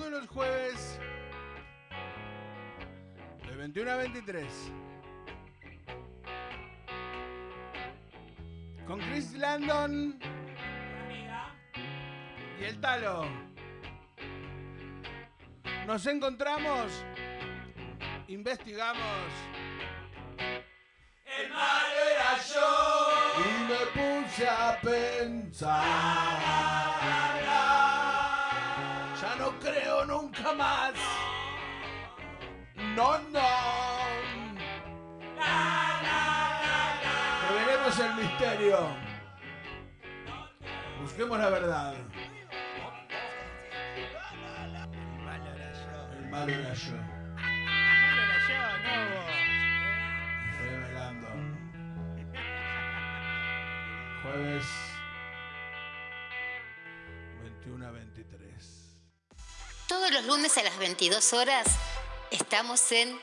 todos los jueves de 21 a 23. Con Chris Landon y el Talo. Nos encontramos, investigamos. El malo era yo. Y me puse a pensar. Creo nunca más. No, no. Revelemos el misterio. Busquemos la verdad. El malo era yo. Jueves Todos los lunes a las 22 horas estamos en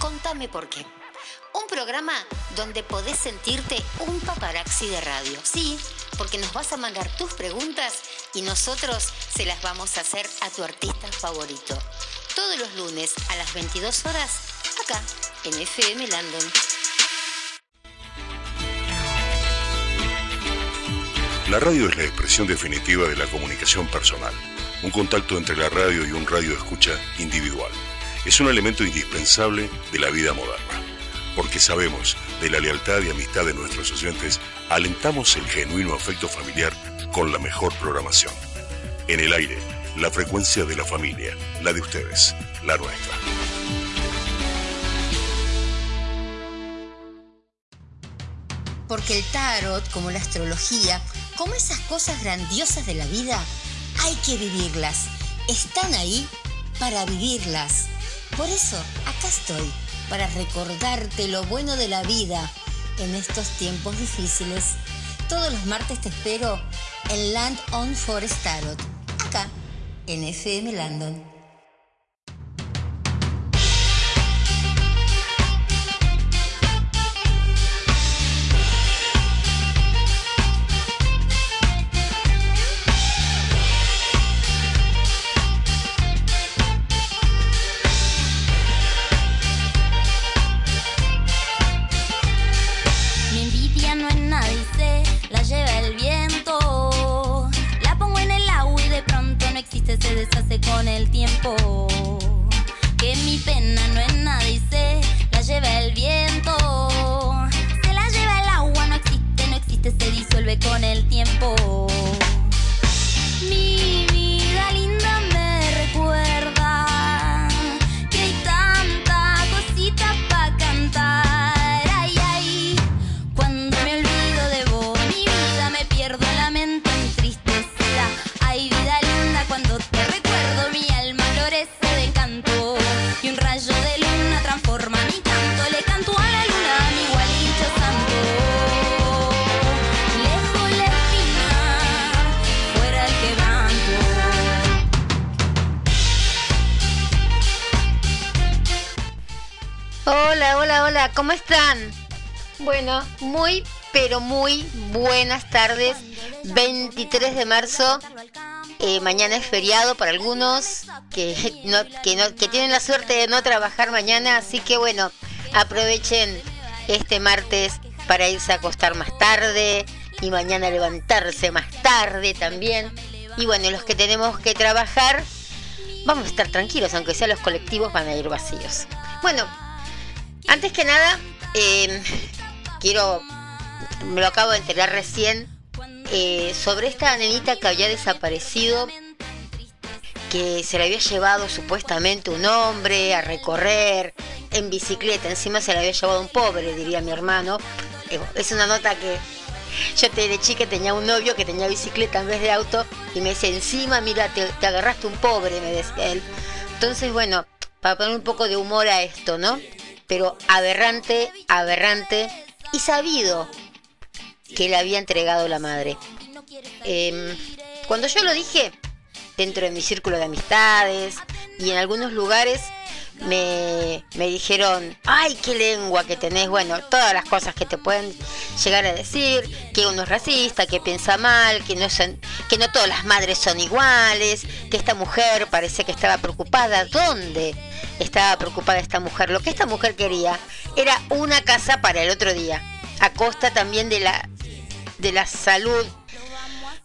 Contame por qué. Un programa donde podés sentirte un paparazzi de radio. Sí, porque nos vas a mandar tus preguntas y nosotros se las vamos a hacer a tu artista favorito. Todos los lunes a las 22 horas, acá en FM Landon. La radio es la expresión definitiva de la comunicación personal, un contacto entre la radio y un radio escucha individual. Es un elemento indispensable de la vida moderna, porque sabemos de la lealtad y amistad de nuestros oyentes, alentamos el genuino afecto familiar con la mejor programación. En el aire, la frecuencia de la familia, la de ustedes, la nuestra. Porque el tarot, como la astrología, como esas cosas grandiosas de la vida, hay que vivirlas. Están ahí para vivirlas. Por eso, acá estoy, para recordarte lo bueno de la vida en estos tiempos difíciles. Todos los martes te espero en Land on Forest Tarot, acá en FM Landon. ¿Cómo están? Bueno, muy, pero muy buenas tardes. 23 de marzo, eh, mañana es feriado para algunos que, no, que, no- que tienen la suerte de no trabajar mañana, así que bueno, aprovechen este martes para irse a acostar más tarde y mañana levantarse más tarde también. Y bueno, los que tenemos que trabajar, vamos a estar tranquilos, aunque sea los colectivos van a ir vacíos. Bueno, antes que nada, eh, quiero, me lo acabo de enterar recién, eh, sobre esta nenita que había desaparecido, que se la había llevado supuestamente un hombre a recorrer en bicicleta, encima se la había llevado un pobre, diría mi hermano. Eh, Es una nota que yo te de chica tenía un novio que tenía bicicleta en vez de auto y me decía, encima, mira, te, te agarraste un pobre, me decía él. Entonces, bueno, para poner un poco de humor a esto, ¿no? Pero aberrante, aberrante y sabido que le había entregado la madre. Em, cuando yo lo dije, dentro de mi círculo de amistades y en algunos lugares, me, me dijeron, ay, qué lengua que tenés, bueno, todas las cosas que te pueden llegar a decir, que uno es racista, que piensa mal, que no, son, que no todas las madres son iguales, que esta mujer parece que estaba preocupada. ¿Dónde estaba preocupada esta mujer? Lo que esta mujer quería era una casa para el otro día, a costa también de la, de la salud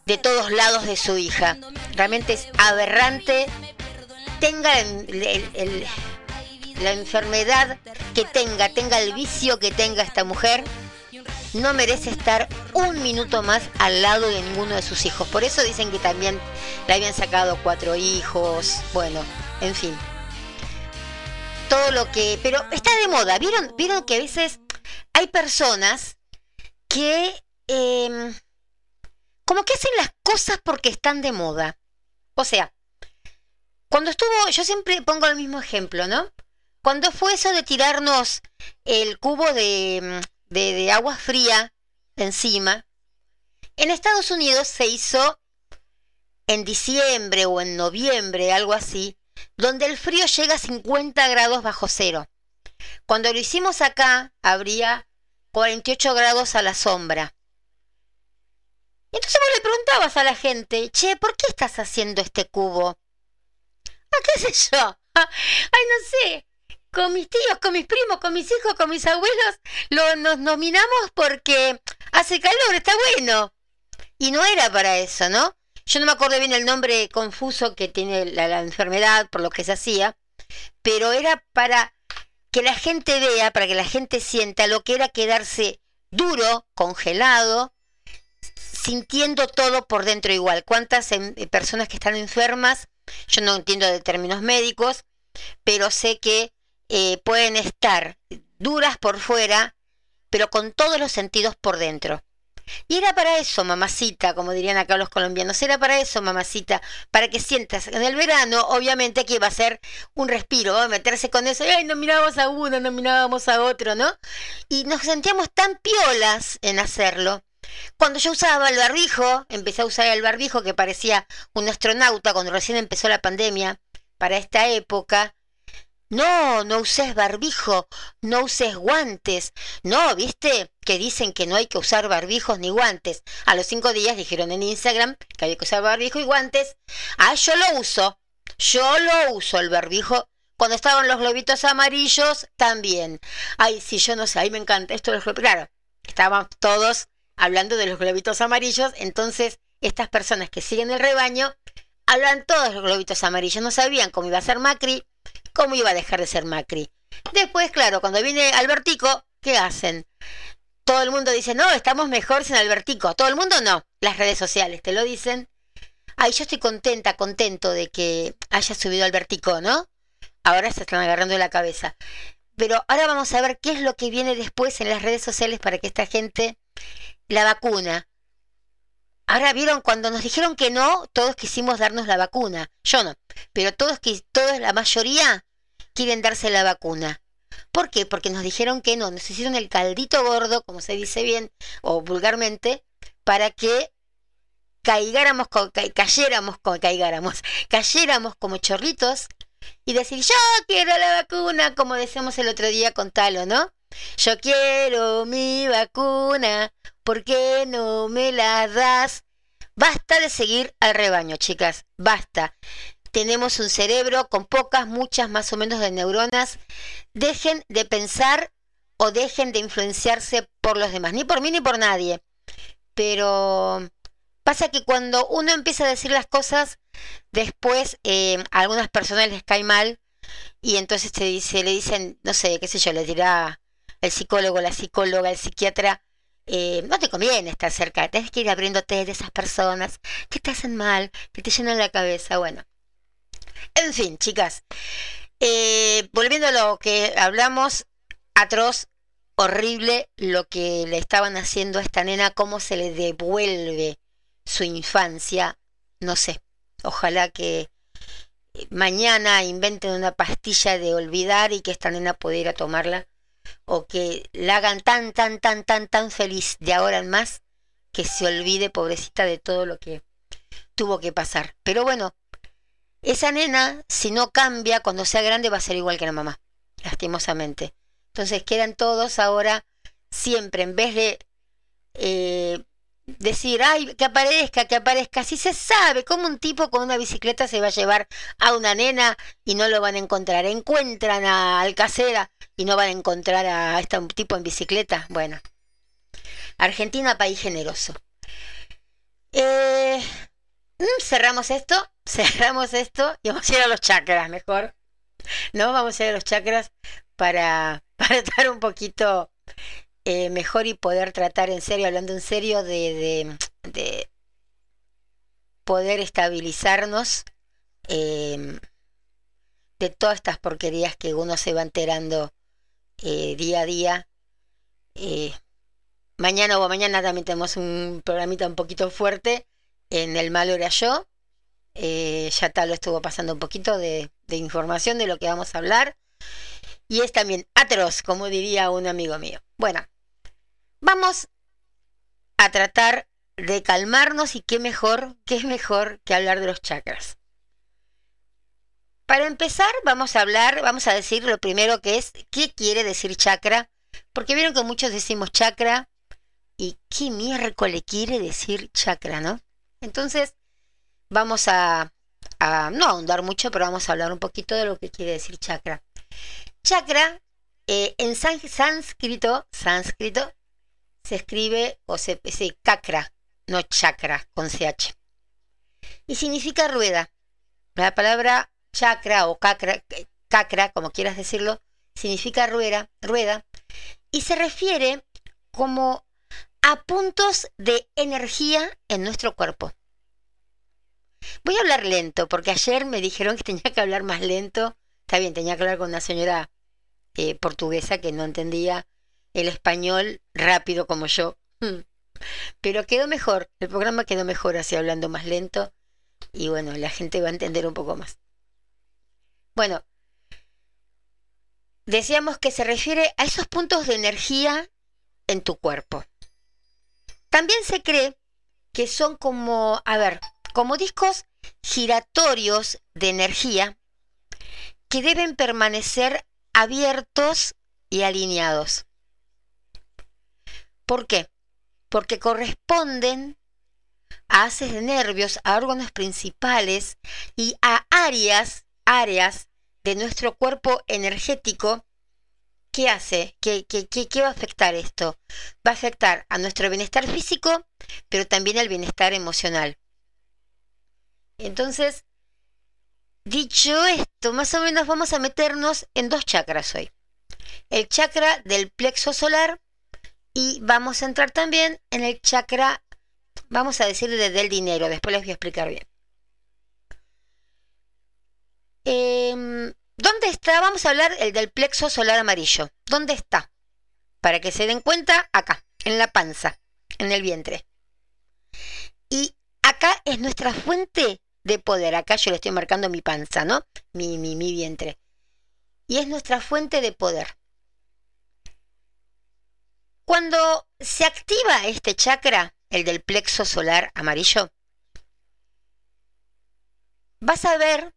de todos lados de su hija. Realmente es aberrante tenga el, el, la enfermedad que tenga, tenga el vicio que tenga esta mujer, no merece estar un minuto más al lado de ninguno de sus hijos. Por eso dicen que también le habían sacado cuatro hijos, bueno, en fin. Todo lo que... Pero está de moda, ¿vieron, ¿Vieron que a veces hay personas que... Eh, como que hacen las cosas porque están de moda. O sea, cuando estuvo, yo siempre pongo el mismo ejemplo, ¿no? Cuando fue eso de tirarnos el cubo de, de, agua fría encima, en Estados Unidos se hizo en diciembre o en noviembre, algo así, donde el frío llega a 50 grados bajo cero. Cuando lo hicimos acá, habría 48 grados a la sombra. Entonces vos le preguntabas a la gente, che, ¿por qué estás haciendo este cubo? ¿A qué sé yo? Ay, no sé con mis tíos, con mis primos, con mis hijos, con mis abuelos, lo, nos nominamos porque hace calor, está bueno. Y no era para eso, ¿no? Yo no me acuerdo bien el nombre confuso que tiene la, enfermedad, por lo que se hacía, pero era para que la gente vea, para que la gente sienta lo que era quedarse duro, congelado, sintiendo todo por dentro igual. ¿Cuántas em, personas que están enfermas? Yo no entiendo de términos médicos, pero sé que eh, pueden estar duras por fuera, pero con todos los sentidos por dentro. Y era para eso, mamacita, como dirían acá los colombianos, era para eso, mamacita, para que sientas en el verano, obviamente que iba a ser un respiro, meterse con eso, ay, no mirábamos a uno, no mirábamos a otro, ¿no? Y nos sentíamos tan piolas en hacerlo. Cuando yo usaba el barbijo, empecé a usar el barbijo que parecía un astronauta cuando recién empezó la pandemia, para esta época, no, no uses barbijo, no uses guantes. No, ¿viste? Que dicen que no hay que usar barbijos ni guantes. A los cinco días dijeron en Instagram que había que usar barbijo y guantes. Ah, yo lo uso. Yo lo uso el barbijo. Cuando estaban los globitos amarillos, también. Ay, sí, yo no sé, ahí me encanta esto de los. Claro, estaban todos hablando de los globitos amarillos, entonces estas personas que siguen el rebaño hablan todos los globitos amarillos. No sabían cómo iba a ser Macri, ¿Cómo iba a dejar de ser Macri? Después, claro, cuando viene Albertico, ¿qué hacen? Todo el mundo dice, no, estamos mejor sin Albertico. Todo el mundo no. Las redes sociales te lo dicen. Ay, yo estoy contenta, contento de que haya subido Albertico, ¿no? Ahora se están agarrando la cabeza. Pero ahora vamos a ver qué es lo que viene después en las redes sociales para que esta gente la vacuna. Ahora vieron cuando nos dijeron que no, todos quisimos darnos la vacuna. Yo no, pero todos, todos la mayoría quieren darse la vacuna. ¿Por qué? Porque nos dijeron que no, nos hicieron el caldito gordo, como se dice bien, o vulgarmente, para que caigáramos, cayéramos, caigáramos, cayéramos como chorritos y decir, yo quiero la vacuna, como decíamos el otro día con Talo, ¿no? Yo quiero mi vacuna, ¿por qué no me la das? Basta de seguir al rebaño, chicas, basta. Tenemos un cerebro con pocas, muchas más o menos de neuronas. Dejen de pensar o dejen de influenciarse por los demás, ni por mí ni por nadie. Pero pasa que cuando uno empieza a decir las cosas, después eh, a algunas personas les cae mal y entonces te dice, le dicen, no sé, qué sé yo, le dirá el psicólogo, la psicóloga, el psiquiatra, eh, no te conviene estar cerca, tienes que ir abriéndote de esas personas que te hacen mal, que te llenan la cabeza, bueno. En fin, chicas, eh, volviendo a lo que hablamos, atroz, horrible lo que le estaban haciendo a esta nena, cómo se le devuelve su infancia, no sé, ojalá que mañana inventen una pastilla de olvidar y que esta nena pudiera tomarla o que la hagan tan, tan, tan, tan, tan feliz de ahora en más que se olvide, pobrecita, de todo lo que tuvo que pasar. Pero bueno, esa nena, si no cambia, cuando sea grande va a ser igual que la mamá, lastimosamente. Entonces quedan todos ahora siempre, en vez de eh, decir, ay, que aparezca, que aparezca, si se sabe cómo un tipo con una bicicleta se va a llevar a una nena y no lo van a encontrar. Encuentran a Alcacera y no van a encontrar a este tipo en bicicleta. Bueno, Argentina, país generoso. Eh, mm, cerramos esto, cerramos esto y vamos a ir a los chakras mejor. No, vamos a ir a los chakras para, para estar un poquito eh, mejor y poder tratar en serio, hablando en serio, de, de, poder estabilizarnos em, de todas estas porquerías que uno se va enterando eh, día a día. Eh, mañana o mañana también tenemos un programita un poquito fuerte en El Malo Era Yo. ya tal estuvo pasando un poquito de, de información de lo que vamos a hablar. Y es también atroz, como diría un amigo mío. Bueno, vamos a tratar de calmarnos y qué mejor, qué es mejor que hablar de los chakras. Para empezar, vamos a hablar, vamos a decir lo primero que es, ¿qué quiere decir chakra? Porque vieron que muchos decimos chakra y qué miércoles quiere decir chakra, ¿no? Entonces, vamos a, no ahondar mucho, pero vamos a hablar un poquito de lo que quiere decir chakra. Chakra, eh, en sánscrito, sánscrito, se escribe o se, dice kakra, no chakra, con ch. Y significa rueda. La palabra chakra o kakra, kakra, como quieras decirlo, significa rueda, rueda, y se refiere como a puntos de energía en nuestro cuerpo. Voy a hablar lento, porque ayer me dijeron que tenía que hablar más lento. Está bien, tenía que hablar con una señora eh, portuguesa que no entendía el español rápido como yo. Pero quedó mejor, el programa quedó mejor así hablando más lento y bueno, la gente va a entender un poco más. Bueno, decíamos que se refiere a esos puntos de energía en tu cuerpo. También se cree que son como, a ver, como discos giratorios de energía que deben permanecer abiertos y alineados. ¿Por qué? Porque corresponden a haces de nervios, a órganos principales y a áreas, áreas de nuestro cuerpo energético. ¿Qué hace? ¿Qué, qué, qué va a afectar esto? Va a afectar a nuestro bienestar físico, pero también al bienestar emocional. Entonces, dicho esto, más o menos vamos a meternos en dos chakras hoy. El chakra del plexo solar y vamos a entrar también en el chakra, vamos a decir del dinero, después les voy a explicar bien. Em, ¿Dónde está? Vamos a hablar el del plexo solar amarillo. ¿Dónde está? Para que se den cuenta, acá, en la panza, en el vientre. Y acá es nuestra fuente de poder. Acá yo le estoy marcando mi panza, ¿no? Mi, mi, mi vientre. Y es nuestra fuente de poder. Cuando se activa este chakra, el del plexo solar amarillo, vas a ver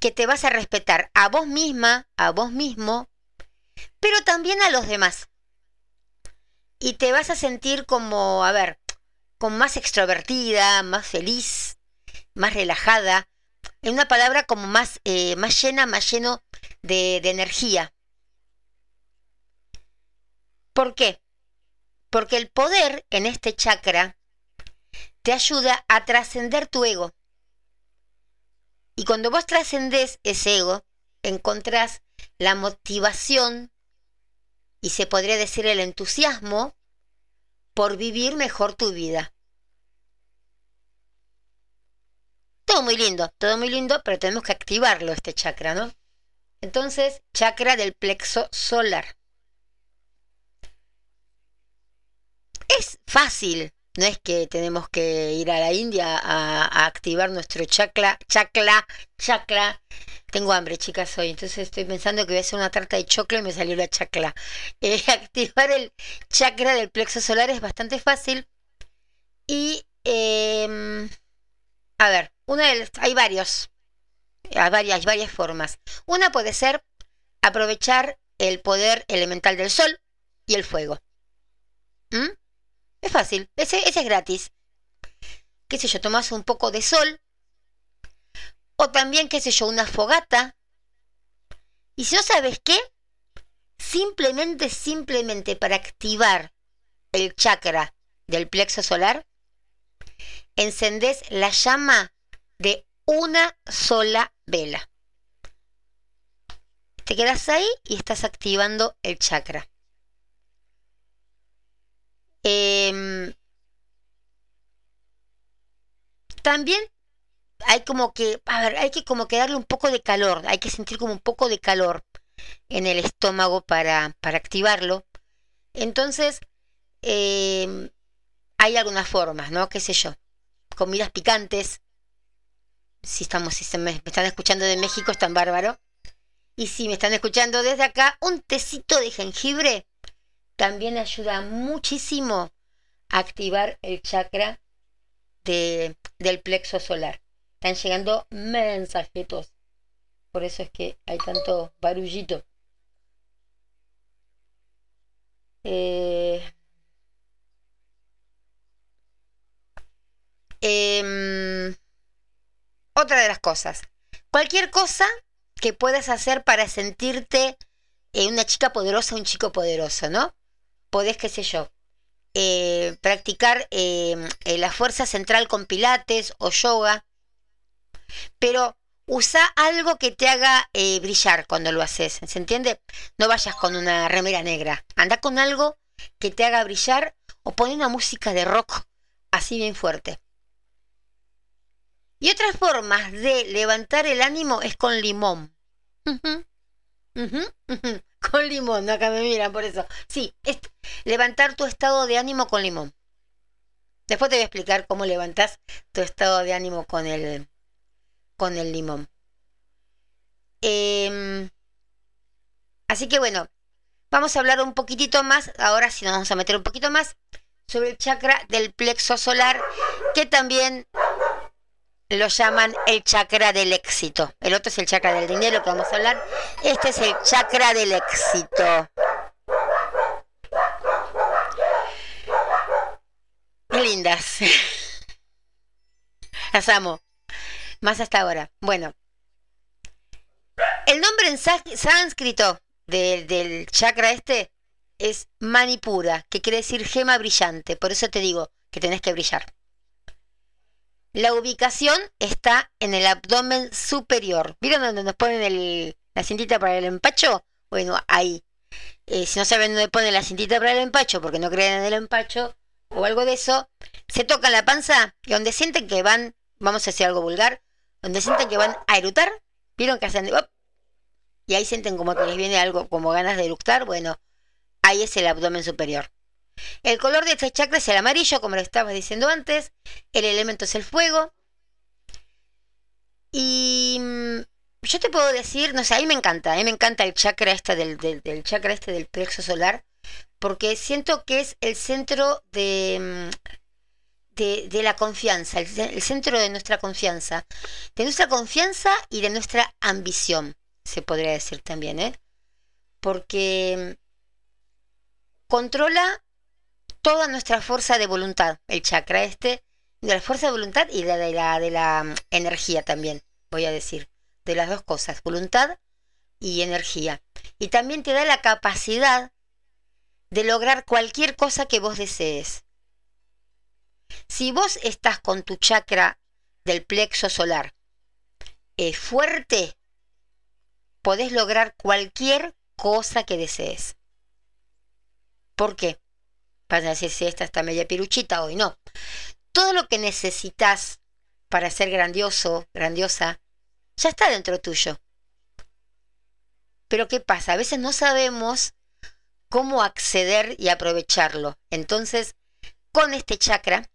que te vas a respetar a vos misma, a vos mismo, pero también a los demás. Y te vas a sentir como, a ver, con más extrovertida, más feliz, más relajada, en una palabra como más, eh, más llena, más lleno de, de energía. ¿Por qué? Porque el poder en este chakra te ayuda a trascender tu ego. Y cuando vos trascendés ese ego, encontrás la motivación y se podría decir el entusiasmo por vivir mejor tu vida. Todo muy lindo, todo muy lindo, pero tenemos que activarlo este chakra, ¿no? Entonces, chakra del plexo solar. es fácil. No es que tenemos que ir a la India a, activar nuestro chakra, chakra, chakra. Tengo hambre, chicas, hoy. Entonces estoy pensando que voy a hacer una tarta de choclo y me salió la chakra. Eh, activar el chakra del plexo solar es bastante fácil. Y, em, a ver, una de hay varios. Hay varias, varias formas. Una puede ser aprovechar el poder elemental del sol y el fuego. ¿Mm? Es fácil, ese, es gratis. ¿Qué sé yo? Tomas un poco de sol. O también, qué sé yo, una fogata. Y si no sabes qué, simplemente, simplemente para activar el chakra del plexo solar, encendés la llama de una sola vela. Te quedas ahí y estás activando el chakra. Em, también hay como que, a ver, hay que como que darle un poco de calor, hay que sentir como un poco de calor en el estómago para, para activarlo. Entonces, em, hay algunas formas, ¿no? ¿Qué sé yo? Comidas picantes. Si estamos, si me, me están escuchando de México, es tan bárbaro. Y si me están escuchando desde acá, un tecito de jengibre también ayuda muchísimo a activar el chakra de, del plexo solar. Están llegando mensajitos. Por eso es que hay tanto barullito. Eh, eh, otra de las cosas. Cualquier cosa que puedas hacer para sentirte eh, una chica poderosa, un chico poderoso, ¿no? Podés, qué sé yo, eh, practicar eh, eh, la fuerza central con pilates o yoga, pero usa algo que te haga brillar cuando lo haces, ¿se entiende? No vayas con una remera negra, anda con algo que te haga brillar o pone una música de rock así bien fuerte. Y otras formas de levantar el ánimo es con limón. Con limón, acá me miran por eso. Sí, levantar tu estado de ánimo con limón. Después te voy a explicar cómo levantas tu estado de ánimo con el, con el limón. Em, así que bueno, vamos a hablar un poquitito más, ahora sí nos vamos a meter un poquito más sobre el chakra del plexo solar, que también lo llaman el chakra del éxito. El otro es el chakra del dinero que vamos a hablar. Este es el chakra del éxito. Lindas. Las amo. Más hasta ahora. Bueno. El nombre en sánscrito de, del chakra este es Manipura, que quiere decir gema brillante. Por eso te digo que tenés que brillar. La ubicación está en el abdomen superior. ¿Vieron donde nos ponen la cintita para el empacho? Bueno, ahí. Eh, si no saben dónde ponen la cintita para el empacho, porque no creen en el empacho o algo de eso, se tocan la panza y donde sienten que van, vamos a decir algo vulgar, donde sienten que van a eructar, ¿vieron que hacen? Y ahí sienten como que les viene algo, como ganas de eructar, bueno, ahí es el abdomen superior. El color de este chakra es el amarillo, como lo estaba diciendo antes. El elemento es el fuego. Y mm, yo te puedo decir, no sé, a mí me encanta, a mí me encanta el chakra este del, del, chakra este del plexo solar, porque siento que es el centro de, mm, de la confianza, el, el, centro de nuestra confianza, de nuestra confianza y de nuestra ambición, se podría decir también, ¿eh? Porque mm, controla toda nuestra fuerza de voluntad, el chakra este, de la fuerza de voluntad y de, de, la, de la mm, energía también, voy a decir, de las dos cosas, voluntad y energía. Y también te da la capacidad de lograr cualquier cosa que vos desees. Si vos estás con tu chakra del plexo solar eh, fuerte, podés lograr cualquier cosa que desees. ¿Por qué? Vas a decir si esta está media piruchita hoy, no. Todo lo que necesitas para ser grandioso, grandiosa, ya está dentro tuyo. Pero ¿qué pasa? A veces no sabemos cómo acceder y aprovecharlo. Entonces, con este chakra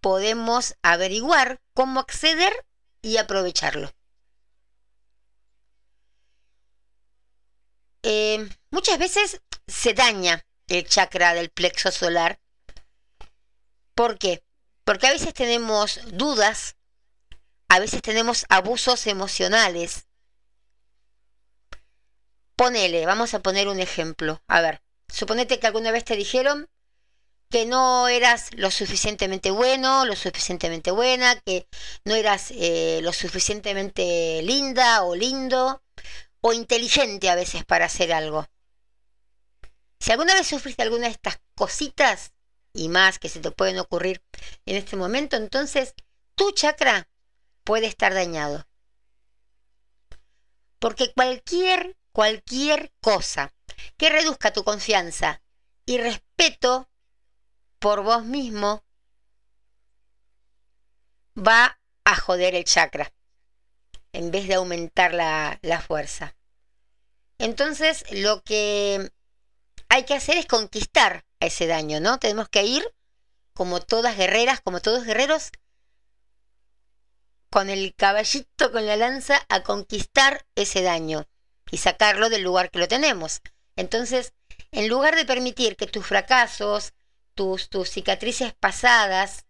podemos averiguar cómo acceder y aprovecharlo. Eh, muchas veces se daña el chakra del plexo solar. ¿Por qué? Porque a veces tenemos dudas a veces tenemos abusos emocionales. Ponele, vamos a poner un ejemplo. A ver, suponete que alguna vez te dijeron que no eras lo suficientemente bueno, lo suficientemente buena, que no eras eh, lo suficientemente linda o lindo o inteligente a veces para hacer algo. Si alguna vez sufriste alguna de estas cositas y más que se te pueden ocurrir en este momento, entonces tu chakra puede estar dañado. Porque cualquier, cualquier cosa que reduzca tu confianza y respeto por vos mismo va a joder el chakra en vez de aumentar la, la fuerza. Entonces lo que hay que hacer es conquistar ese daño, ¿no? Tenemos que ir como todas guerreras, como todos guerreros, con el caballito, con la lanza, a conquistar ese daño y sacarlo del lugar que lo tenemos. Entonces, en lugar de permitir que tus fracasos, tus, tus cicatrices pasadas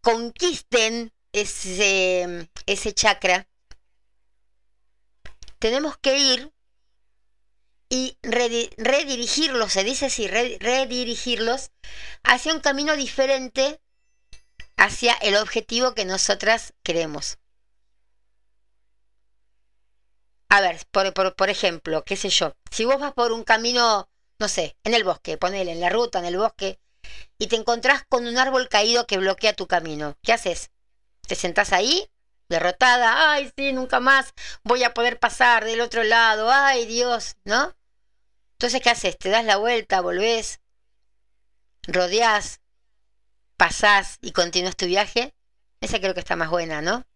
conquisten ese, ese chakra, tenemos que ir y redirigirlos, se dice así, redirigirlos hacia un camino diferente hacia el objetivo que nosotras queremos. A ver, por, por, por, ejemplo, qué sé yo, si vos vas por un camino, no sé, en el bosque, ponele en la ruta, en el bosque, y te encontrás con un árbol caído que bloquea tu camino. ¿Qué haces? ¿Te sentás ahí? Derrotada, ay, sí, nunca más voy a poder pasar del otro lado, ay Dios, ¿no? Entonces, ¿qué haces? Te das la vuelta, volvés, rodeás, pasás y continúas tu viaje. Esa creo que está más buena, ¿no?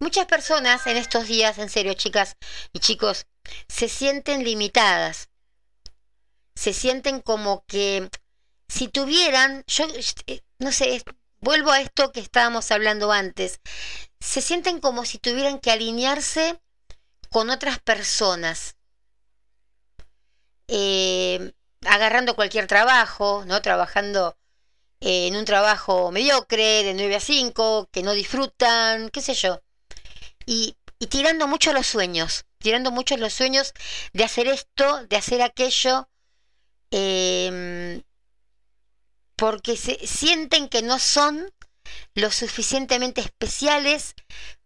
Muchas personas en estos días, en serio, chicas y chicos, se sienten limitadas. Se sienten como que si tuvieran, yo eh, no sé, vuelvo a esto que estábamos hablando antes, se sienten como si tuvieran que alinearse con otras personas, eh, agarrando cualquier trabajo, ¿no? Trabajando en un trabajo mediocre, de 9 a 5, que no disfrutan, qué sé yo. Y, y tirando mucho los sueños, tirando mucho los sueños de hacer esto, de hacer aquello, eh, porque se sienten que no son lo suficientemente especiales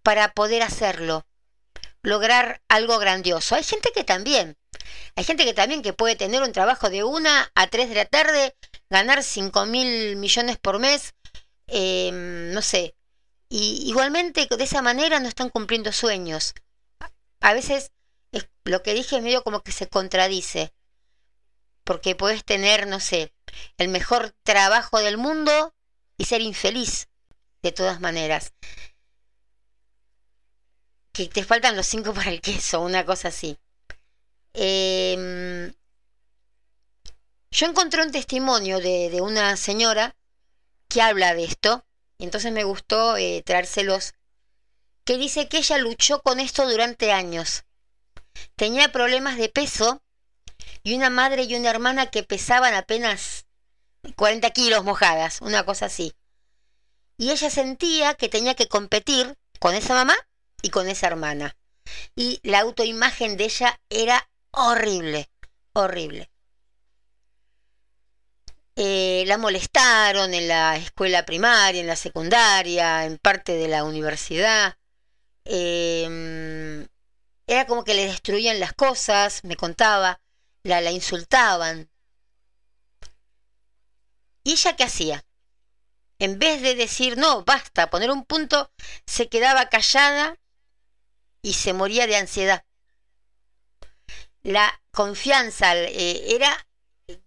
para poder hacerlo, lograr algo grandioso. Hay gente que también, hay gente que también que puede tener un trabajo de una a tres de la tarde, ganar 5 mil millones por mes, em, no sé. Y igualmente de esa manera no están cumpliendo sueños. A veces lo que dije es medio como que se contradice. Porque puedes tener, no sé, el mejor trabajo del mundo y ser infeliz de todas maneras. Que te faltan los cinco para el queso, una cosa así. Em, yo encontré un testimonio de, una señora que habla de esto, y entonces me gustó eh, traérselos, que dice que ella luchó con esto durante años. Tenía problemas de peso y una madre y una hermana que pesaban apenas 40 kilos mojadas, una cosa así. Y ella sentía que tenía que competir con esa mamá y con esa hermana. Y la autoimagen de ella era horrible, horrible. Eh, la molestaron en la escuela primaria, en la secundaria, en parte de la universidad. Em, era como que le destruían las cosas, me contaba la, la insultaban. ¿Y ella qué hacía? En vez de decir, no, basta, poner un punto, se quedaba callada y se moría de ansiedad. La confianza eh, era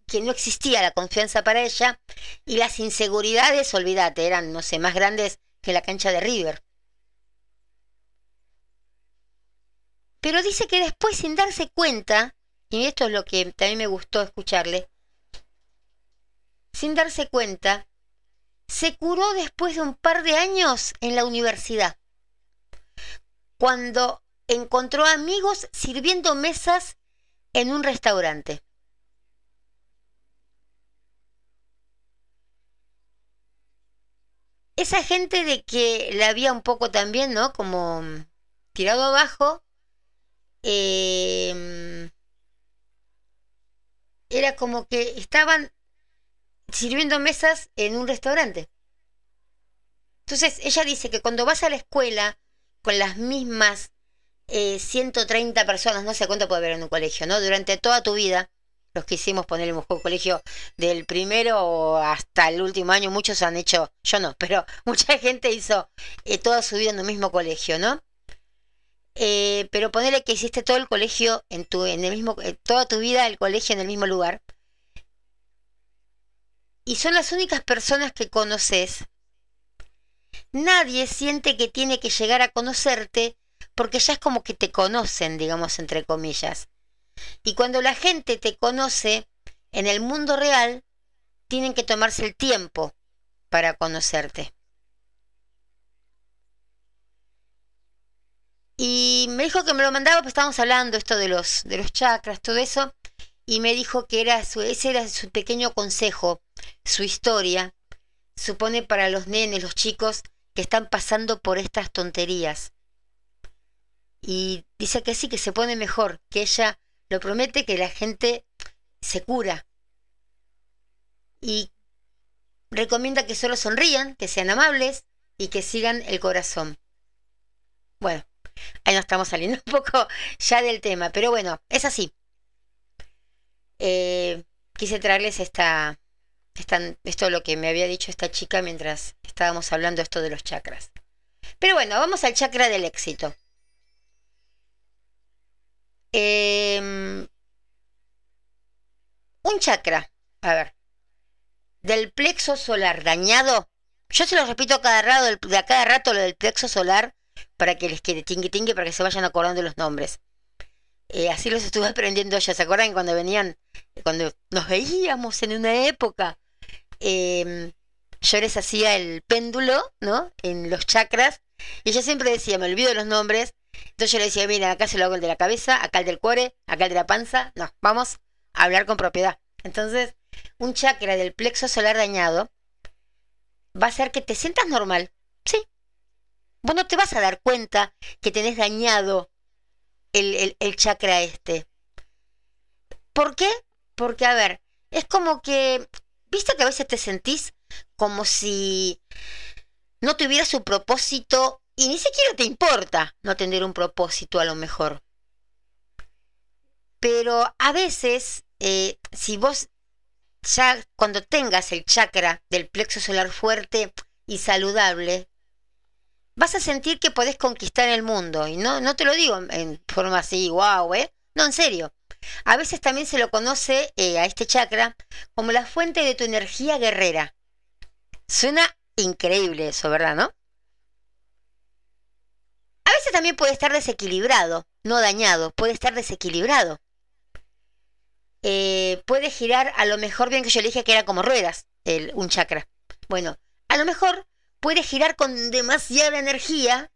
que no existía la confianza para ella y las inseguridades, olvídate, eran, no sé, más grandes que la cancha de River. Pero dice que después, sin darse cuenta, y esto es lo que también me gustó escucharle, sin darse cuenta, se curó después de un par de años en la universidad, cuando encontró amigos sirviendo mesas en un restaurante. esa gente de que la había un poco también, ¿no? Como tirado abajo, eh, era como que estaban sirviendo mesas en un restaurante. Entonces ella dice que cuando vas a la escuela con las mismas eh, 130 personas, no sé cuánto puede haber en un colegio, ¿no? Durante toda tu vida, los que hicimos poner un colegio del primero hasta el último año, muchos han hecho, yo no, pero mucha gente hizo eh, toda su vida en un mismo colegio, ¿no? Eh, pero ponerle que hiciste todo el colegio en tu, en el mismo, eh, toda tu vida el colegio en el mismo lugar. Y son las únicas personas que conoces. Nadie siente que tiene que llegar a conocerte porque ya es como que te conocen, digamos, entre comillas. Y cuando la gente te conoce en el mundo real, tienen que tomarse el tiempo para conocerte. Y me dijo que me lo mandaba, pues estábamos hablando esto de los, de los chakras, todo eso, y me dijo que era su, ese era su pequeño consejo, su historia, supone para los nenes, los chicos que están pasando por estas tonterías. Y dice que sí, que se pone mejor, que ella lo promete, que la gente se cura. Y recomienda que solo sonrían, que sean amables y que sigan el corazón. Bueno, Ahí nos estamos saliendo un poco ya del tema, pero bueno, es así. Eh, quise traerles esta, esta, esto lo que me había dicho esta chica mientras estábamos hablando esto de los chakras. Pero bueno, vamos al chakra del éxito. Em, un chakra, a ver, del plexo solar dañado. Yo se lo repito a cada rato, de a cada rato lo del plexo solar para que les quede tingui tingui para que se vayan acordando los nombres. Eh, así los estuve aprendiendo ya. ¿Se acuerdan cuando venían, cuando nos veíamos en una época? Em, yo les hacía el péndulo, ¿no? En los chakras. Y yo siempre decía, me olvido los nombres. Entonces yo le decía, mira, acá se lo hago el de la cabeza, acá el del cuore, acá el de la panza. No, vamos a hablar con propiedad. Entonces, un chakra del plexo solar dañado va a hacer que te sientas normal. Sí, vos no te vas a dar cuenta que tenés dañado el, chakra este. ¿Por qué? Porque, a ver, es como que, viste que a veces te sentís como si no tuviera su propósito y ni siquiera te importa no tener un propósito a lo mejor. Pero a veces, eh, si vos ya cuando tengas el chakra del plexo solar fuerte y saludable, vas a sentir que podés conquistar el mundo. Y no, no te lo digo en forma así, wow, ¿eh? No, en serio. A veces también se lo conoce eh, a este chakra como la fuente de tu energía guerrera. Suena increíble eso, ¿verdad? ¿No? Veces también puede estar desequilibrado, no dañado, puede estar desequilibrado. Eh, puede girar a lo mejor, bien que yo le dije que era como ruedas, el, un chakra. Bueno, a lo mejor puede girar con demasiada energía,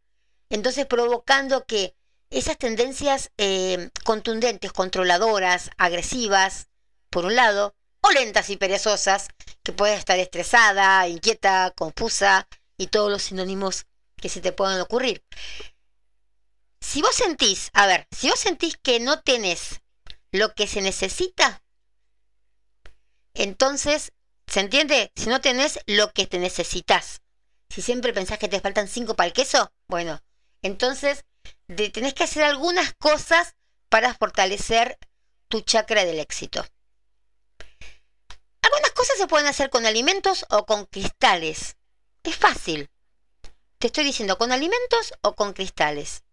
entonces provocando que esas tendencias eh, contundentes, controladoras, agresivas, por un lado, o lentas y perezosas, que puede estar estresada, inquieta, confusa y todos los sinónimos que se te puedan ocurrir. Si vos sentís, a ver, si vos sentís que no tenés lo que se necesita, entonces, ¿se entiende? Si no tenés lo que te necesitas, si siempre pensás que te faltan cinco para el queso, bueno, entonces tenés que hacer algunas cosas para fortalecer tu chakra del éxito. Algunas cosas se pueden hacer con alimentos o con cristales. Es fácil. Te estoy diciendo con alimentos o con cristales.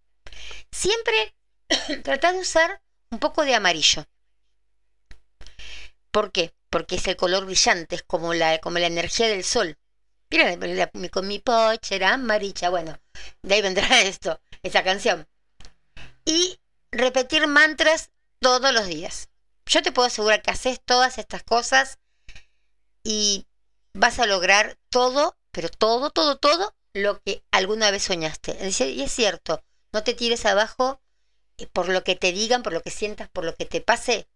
Siempre trata de usar un poco de amarillo. ¿Por qué? Porque es el color brillante, es como la, como la energía del sol. Mira, con mi pochera amarilla. Bueno, de ahí vendrá esto, esa canción. Y repetir mantras todos los días. Yo te puedo asegurar que haces todas estas cosas y vas a lograr todo, pero todo, todo, todo lo que alguna vez soñaste. Y es cierto, no te tires abajo eh, por lo que te digan, por lo que sientas, por lo que te pase.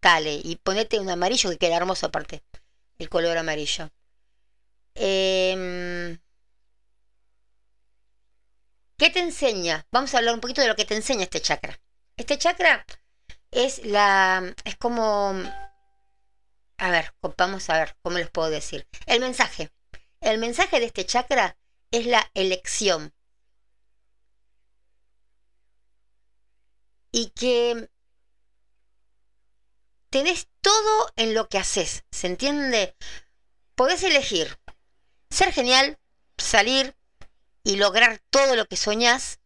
Dale, y ponete un amarillo que queda hermoso aparte, el color amarillo. Eh, ¿Qué te enseña? Vamos a hablar un poquito de lo que te enseña este chakra. Este chakra es la. es como. A ver, vamos a ver cómo les puedo decir. El mensaje. El mensaje de este chakra es la elección. Y que tenés todo en lo que haces, ¿se entiende? Podés elegir ser genial, salir y lograr todo lo que soñás,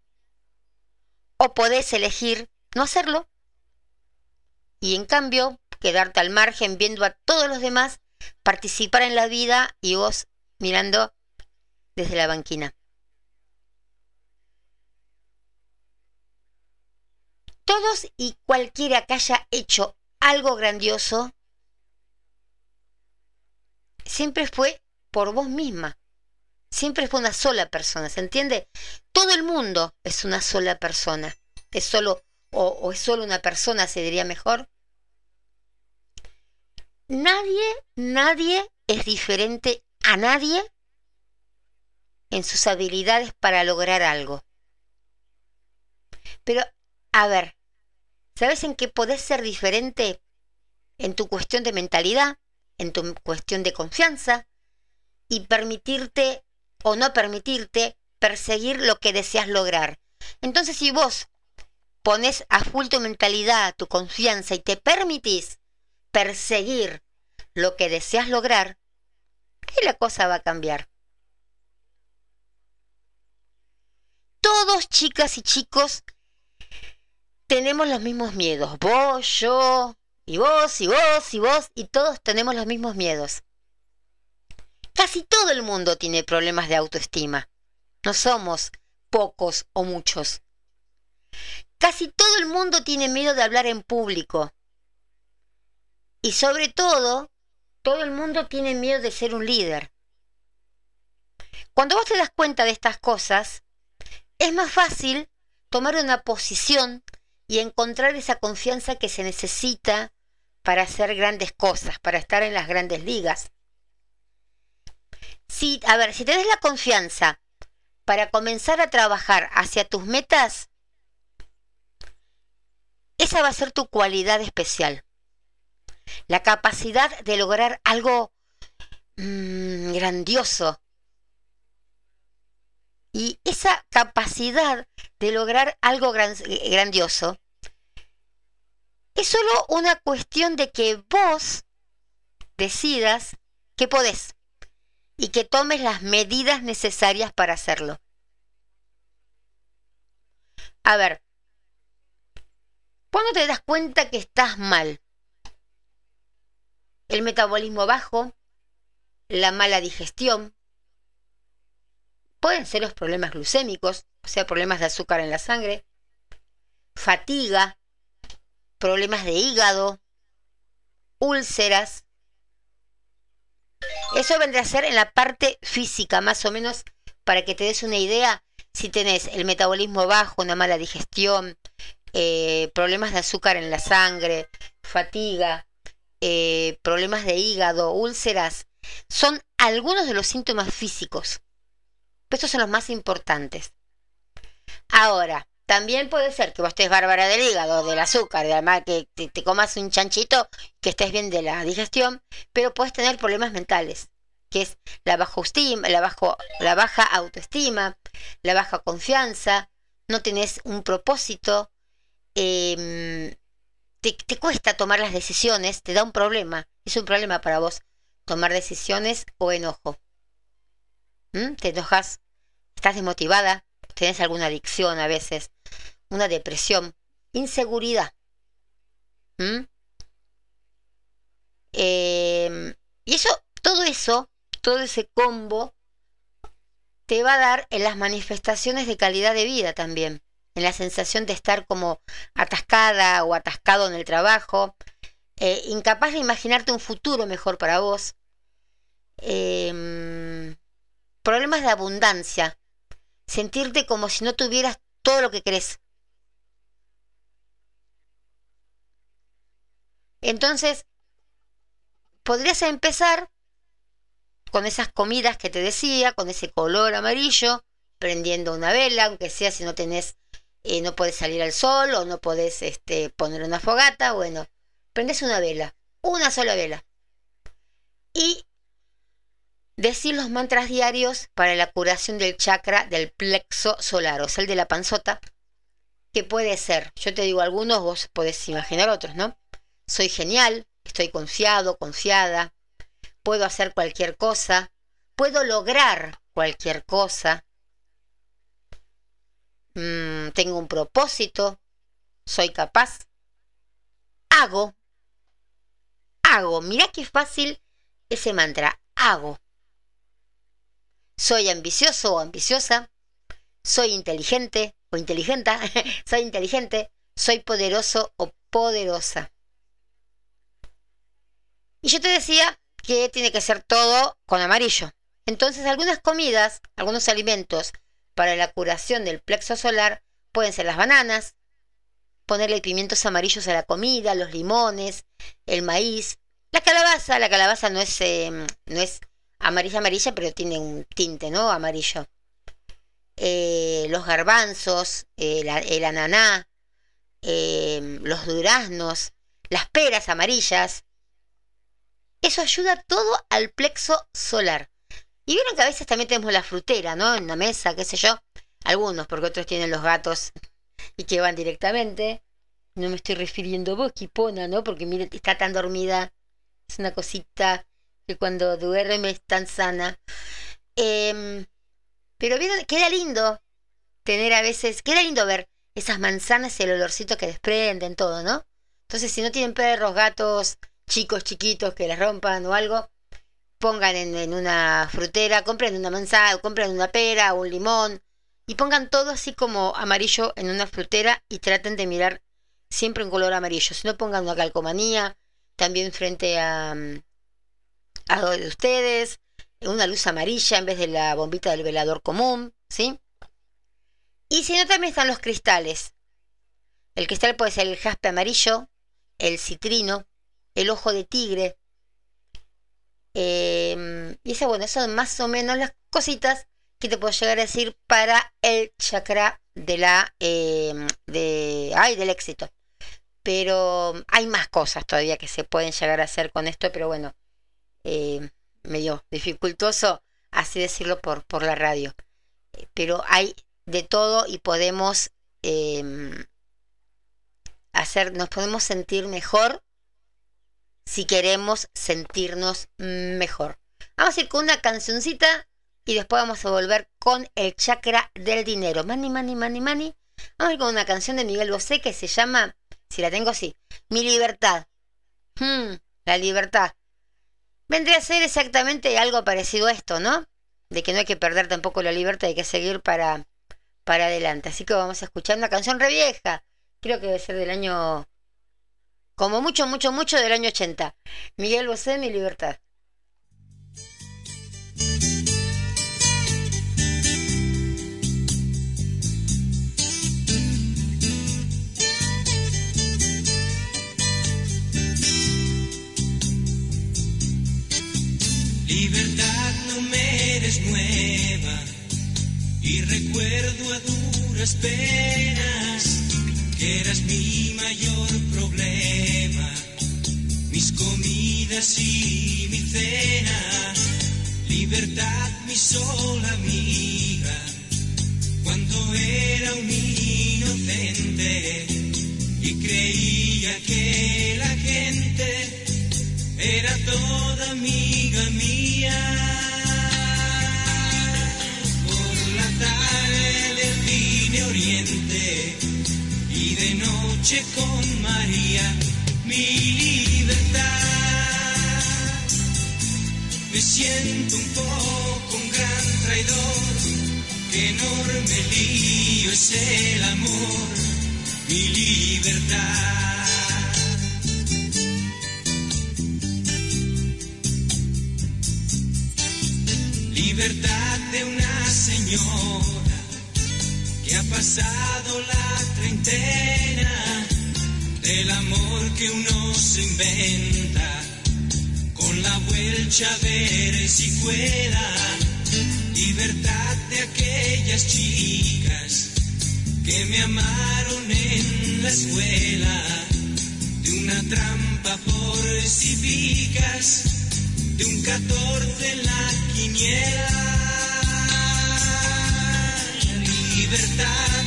o podés elegir no hacerlo y en cambio quedarte al margen viendo a todos los demás participar en la vida y vos mirando desde la banquina. Todos y cualquiera que haya hecho algo grandioso, siempre fue por vos misma. Siempre fue una sola persona, ¿se entiende? Todo el mundo es una sola persona. Es solo, o, o es solo una persona, se diría mejor. Nadie, nadie es diferente a nadie en sus habilidades para lograr algo. Pero, a ver, ¿sabes en qué podés ser diferente? En tu cuestión de mentalidad, en tu cuestión de confianza y permitirte o no permitirte perseguir lo que deseas lograr. Entonces, si vos pones a full tu mentalidad, tu confianza y te permitís perseguir lo que deseas lograr, y la cosa va a cambiar. Todos, chicas y chicos, tenemos los mismos miedos. Vos, yo, y vos, y vos, y vos, y todos tenemos los mismos miedos. Casi todo el mundo tiene problemas de autoestima. No somos pocos o muchos. Casi todo el mundo tiene miedo de hablar en público. Y sobre todo, todo el mundo tiene miedo de ser un líder. Cuando vos te das cuenta de estas cosas, es más fácil tomar una posición y encontrar esa confianza que se necesita para hacer grandes cosas, para estar en las grandes ligas. Si, a ver, si te des la confianza para comenzar a trabajar hacia tus metas, esa va a ser tu cualidad especial. La capacidad de lograr algo mmm, grandioso. Y esa capacidad de lograr algo gran, grandioso es solo una cuestión de que vos decidas que podés y que tomes las medidas necesarias para hacerlo. A ver, ¿cuándo te das cuenta que estás mal? El metabolismo bajo, la mala digestión, pueden ser los problemas glucémicos, o sea, problemas de azúcar en la sangre, fatiga, problemas de hígado, úlceras, eso vendrá a ser en la parte física, más o menos, para que te des una idea, si tenés el metabolismo bajo, una mala digestión, eh, problemas de azúcar en la sangre, fatiga, eh, problemas de hígado, úlceras, son algunos de los síntomas físicos. Estos son los más importantes. Ahora, también puede ser que vos estés bárbara del hígado, del azúcar, y además que te, comas un chanchito, que estés bien de la digestión, pero puedes tener problemas mentales, que es la baja, la, bajo, la baja autoestima, la baja confianza, no tenés un propósito, em, te, cuesta tomar las decisiones, te da un problema, es un problema para vos tomar decisiones o enojo. ¿Mm? Te enojas, estás desmotivada, tenés alguna adicción a veces, una depresión, inseguridad. ¿Mm? Em, y eso, todo eso, todo ese combo, te va a dar en las manifestaciones de calidad de vida también, en la sensación de estar como atascada o atascado en el trabajo, eh, incapaz de imaginarte un futuro mejor para vos, em, problemas de abundancia, sentirte como si no tuvieras todo lo que querés. Entonces, podrías empezar con esas comidas que te decía, con ese color amarillo, prendiendo una vela, aunque sea si no tenés, eh, no podés salir al sol o no podés este, poner una fogata, bueno, prendes una vela, una sola vela. Y decir los mantras diarios para la curación del chakra del plexo solar, o sea, el de la panzota, que puede ser, yo te digo algunos, vos podés imaginar otros, ¿no? Soy genial, estoy confiado, confiada, puedo hacer cualquier cosa, puedo lograr cualquier cosa, mm, tengo un propósito, soy capaz, hago, hago, mira qué fácil ese mantra, hago. Soy ambicioso o ambiciosa, soy inteligente o inteligenta, soy inteligente, soy poderoso o poderosa. Y yo te decía que tiene que ser todo con amarillo. Entonces algunas comidas, algunos alimentos para la curación del plexo solar pueden ser las bananas, ponerle pimientos amarillos a la comida, los limones, el maíz, la calabaza, la calabaza no es, em, no es amarilla amarilla, pero tiene un tinte, ¿no? Amarillo. Eh, los garbanzos, el ananá, em, los duraznos, las peras amarillas, eso ayuda todo al plexo solar. Y vieron que a veces también tenemos la frutera, ¿no? En la mesa, qué sé yo. Algunos, porque otros tienen los gatos y que van directamente. No me estoy refiriendo a vos, Kipona, ¿no? Porque mire, está tan dormida. Es una cosita que cuando duerme es tan sana. Em, pero vieron, queda lindo tener a veces, queda lindo ver esas manzanas y el olorcito que desprenden, todo, ¿no? Entonces, si no tienen perros, gatos, chicos chiquitos que les rompan o algo, pongan en, una frutera, compren una manzana, compren una pera o un limón y pongan todo así como amarillo en una frutera y traten de mirar siempre en color amarillo. Si no pongan una calcomanía también frente a, a de ustedes, una luz amarilla en vez de la bombita del velador común, ¿sí? Y si no, también están los cristales. El cristal puede ser el jaspe amarillo, el citrino, el ojo de tigre. Em, y eso, bueno, son más o menos las cositas que te puedo llegar a decir para el chakra de la em, de ay, del éxito. Pero hay más cosas todavía que se pueden llegar a hacer con esto, pero bueno, em, medio dificultoso así decirlo por, por la radio. Pero hay de todo y podemos hacer, nos podemos sentir mejor si queremos sentirnos mejor. Vamos a ir con una cancioncita y después vamos a volver con el chakra del dinero. Money, money, money, money. Vamos a ir con una canción de Miguel Bosé que se llama, si la tengo así, Mi libertad. Hmm, la libertad. Vendría a ser exactamente algo parecido a esto, ¿no? De que no hay que perder tampoco la libertad, hay que seguir para, para adelante. Así que vamos a escuchar una canción re vieja. Creo que debe ser del año como mucho, mucho, mucho del año 80. Miguel Bosé, Mi. Libertad y recuerdo a duras penas que eras mi mayor problema, mis comidas y mi cena, libertad mi sola amiga, cuando era un inocente y creía que la gente era toda amiga mía. Con María mi libertad. Me siento un poco un gran traidor, que enorme lío es el amor, mi libertad. Libertad de una señora que ha pasado la treintena del amor que uno se inventa con la vuelta ver si cuela libertad de aquellas chicas que me amaron en la escuela, de una trampa por si picas, de un 14 en la quiniela. Libertad,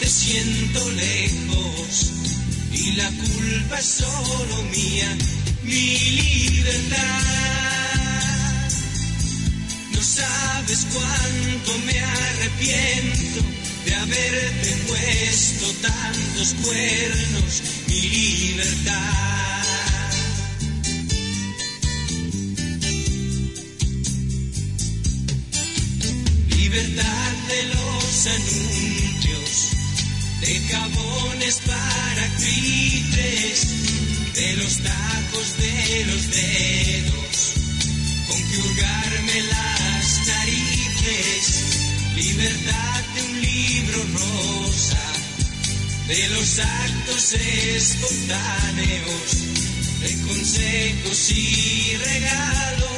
te siento lejos y la culpa es solo mía, mi libertad. No sabes cuánto me arrepiento de haberte puesto tantos cuernos, mi libertad. Libertad de los anuncios, de jabones para actrices, de los tacos de los dedos, con que hurgarme las narices, libertad de un libro rosa, de los actos espontáneos, de consejos y regalos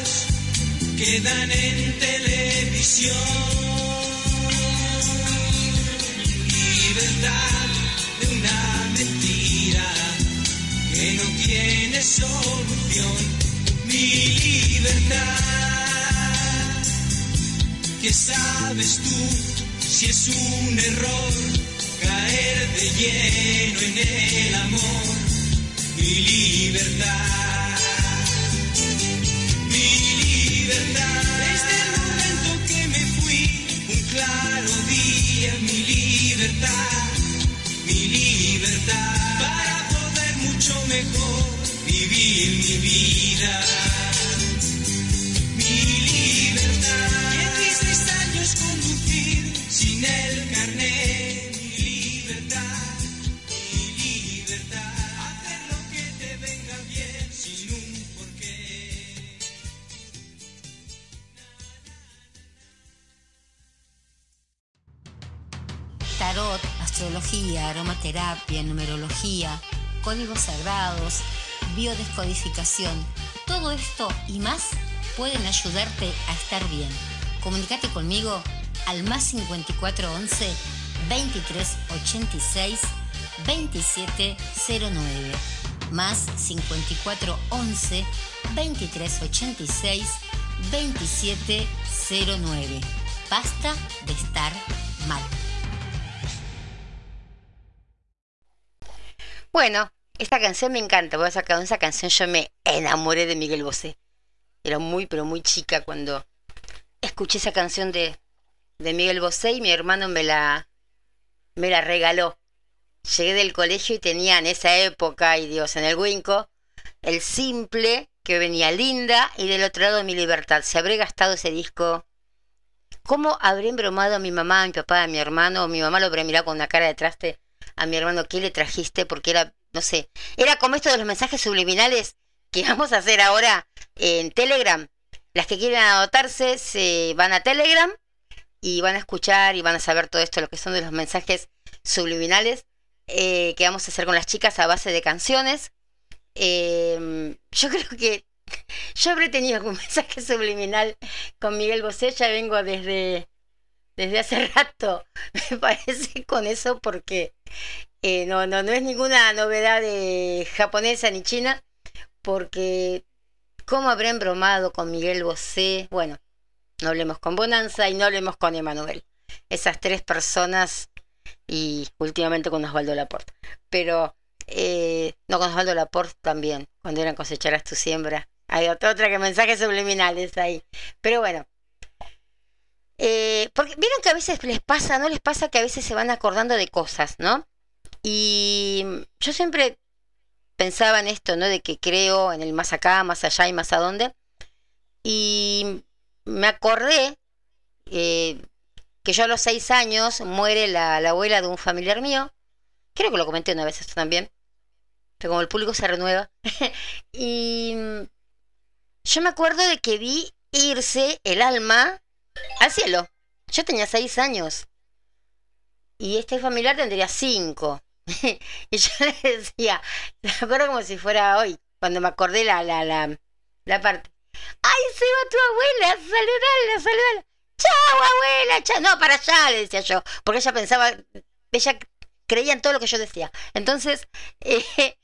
que dan en televisión. Libertad de una mentira que no tiene solución. Mi libertad. ¿Qué sabes tú si es un error caer de lleno en el amor? Mi libertad. Mi vida. Mi libertad. En 16 años conducir sin el carnet, mi libertad, mi libertad. Hacer lo que te venga bien sin un porqué. tarot, astrología, aromaterapia, numerología, códigos sagrados, biodescodificación. Todo esto y más pueden ayudarte a estar bien. Comunicate conmigo al más 5411 2386 2709 más 5411 2386 2709. Basta de estar mal. Bueno, esta canción me encanta, porque con esa canción yo me enamoré de Miguel Bosé. Era muy, pero muy chica cuando escuché esa canción de, de Miguel Bosé y mi hermano me la, me la regaló. Llegué del colegio y tenía en esa época, y Dios, en el Winco, el simple que venía linda y del otro lado mi libertad. Se habré gastado ese disco. ¿Cómo habré embromado a mi mamá, a mi papá, a mi hermano? Mi mamá lo habrá mirado con una cara de traste a mi hermano, ¿qué le trajiste? Porque era, no sé, era como esto de los mensajes subliminales que vamos a hacer ahora en Telegram. Las que quieren anotarse se van a Telegram y van a escuchar y van a saber todo esto, lo que son de los mensajes subliminales eh, que vamos a hacer con las chicas a base de canciones. Eh, yo creo que yo habré tenido un mensaje subliminal con Miguel Bosé, ya vengo desde, desde hace rato, me parece, con eso, porque eh, no, no, no es ninguna novedad de japonesa ni china, porque cómo habré embromado con Miguel Bosé, bueno, no hablemos con Bonanza y no hablemos con Emanuel. Esas tres personas y últimamente con Osvaldo Laporte. Pero, eh, no con Osvaldo Laporte también, cuando eran cosecharás tu siembra. Hay otra, otra que mensajes subliminales ahí. Pero bueno. Eh, porque vieron que a veces les pasa, ¿no les pasa que a veces se van acordando de cosas, ¿no? Y yo siempre pensaba en esto, ¿no? De que creo en el más acá, más allá y más a dónde. Y me acordé eh, que yo a los seis años muere la, la, abuela de un familiar mío. Creo que lo comenté una vez esto también. Pero como el público se renueva. y yo me acuerdo de que vi irse el alma al cielo. Yo tenía seis años. Y este familiar tendría cinco. y yo le decía, me acuerdo como si fuera hoy, cuando me acordé la, la, la, la parte. ¡Ay, se va tu abuela! ¡Saludala, saludala! chao abuela, chao, no, para allá, le decía yo, porque ella pensaba, ella creía en todo lo que yo decía. Entonces, eh,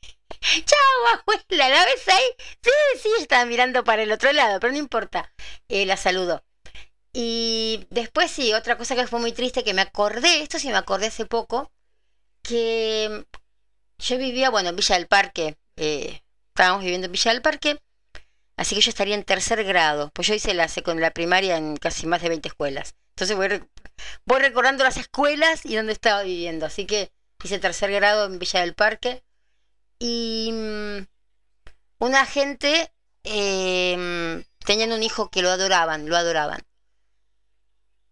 chao abuela, ¿la ves ahí? Sí, sí, estaba mirando para el otro lado, pero no importa, eh, la saludó. Y después sí, otra cosa que fue muy triste, que me acordé, esto sí me acordé hace poco, que yo vivía, bueno, en Villa del Parque, eh, estábamos viviendo en Villa del Parque, así que yo estaría en tercer grado, pues yo hice la, la primaria en casi más de 20 escuelas. Entonces voy, voy recordando las escuelas y dónde estaba viviendo, así que hice tercer grado en Villa del Parque. Y mm, una gente eh, tenían un hijo que lo adoraban, lo adoraban.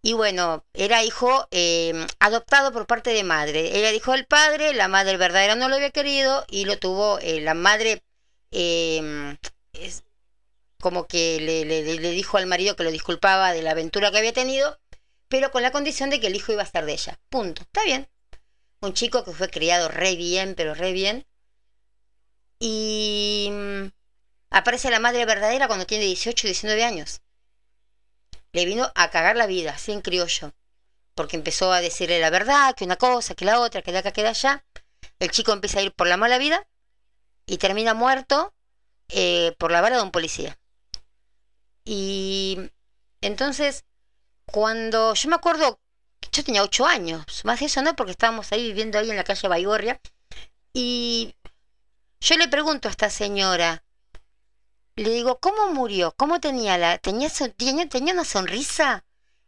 Y bueno, era hijo eh, adoptado por parte de madre. Era hijo del padre, la madre verdadera no lo había querido y lo tuvo eh, la madre. Eh, es, como que le, le, dijo al marido que lo disculpaba de la aventura que había tenido, pero con la condición de que el hijo iba a estar de ella. Punto. Está bien. Un chico que fue criado re bien, pero re bien. Y mm, aparece la madre verdadera cuando tiene 18, 19 años le vino a cagar la vida, así en criollo. Porque empezó a decirle la verdad, que una cosa, que la otra, que de acá, que de allá. El chico empieza a ir por la mala vida y termina muerto eh, por la vara de un policía. Y entonces, cuando yo me acuerdo, yo tenía ocho años, más de eso no, porque estábamos ahí viviendo ahí en la calle Baigorria, y yo le pregunto a esta señora, le digo, ¿cómo murió? ¿Cómo tenía la... Tenía, tenía, tenía una sonrisa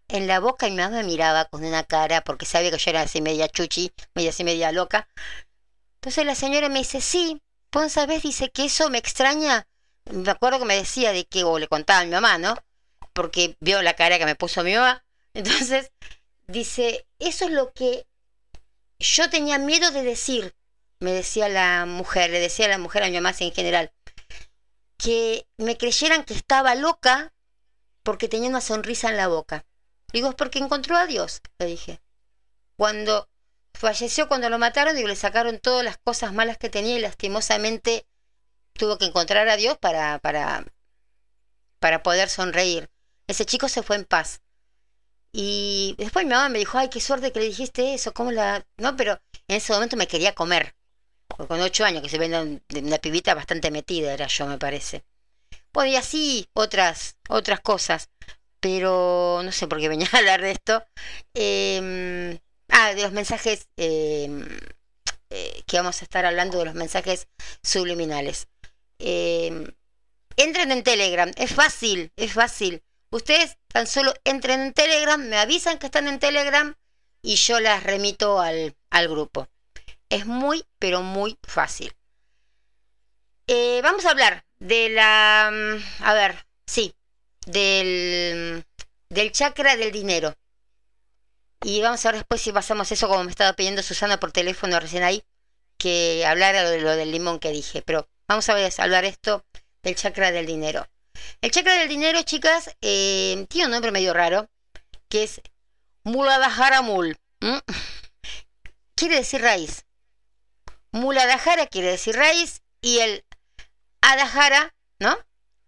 en la boca y mi mamá me miraba con una cara porque sabía que yo era así media chuchi, media así media loca. Entonces la señora me dice, sí, pues sabes, dice que eso me extraña. Me acuerdo que me decía de que, o le contaba a mi mamá, ¿no? Porque vio la cara que me puso mi mamá. Entonces, dice, eso es lo que yo tenía miedo de decir, me decía la mujer, le decía a la mujer a mi mamá en general que me creyeran que estaba loca porque tenía una sonrisa en la boca. Digo, es porque encontró a Dios, le dije. Cuando falleció, cuando lo mataron, digo, le sacaron todas las cosas malas que tenía y lastimosamente tuvo que encontrar a Dios para, para, para poder sonreír. Ese chico se fue en paz. Y después mi mamá me dijo, ay, qué suerte que le dijiste eso, ¿cómo la...? No, pero en ese momento me quería comer con ocho años, que se ven una pibita bastante metida era yo, me parece. Bueno, y así otras, otras cosas, pero no sé por qué venía a hablar de esto. Em, ah, de los mensajes, em, eh, que vamos a estar hablando de los mensajes subliminales. Em, entren en Telegram, es fácil, es fácil. Ustedes tan solo entren en Telegram, me avisan que están en Telegram y yo las remito al, al grupo. Es muy, pero muy fácil. Eh, vamos a hablar de la... Mm, a ver, sí, del, del chakra del dinero. Y vamos a ver después si pasamos eso como me estaba pidiendo Susana por teléfono recién ahí, que hablara de lo del limón que dije. Pero vamos a ver, hablar esto del chakra del dinero. El chakra del dinero, chicas, eh, tiene un nombre medio raro, que es Muladhara Mul. Quiere decir raíz. Muladhara quiere decir raíz y el Adhara, ¿no?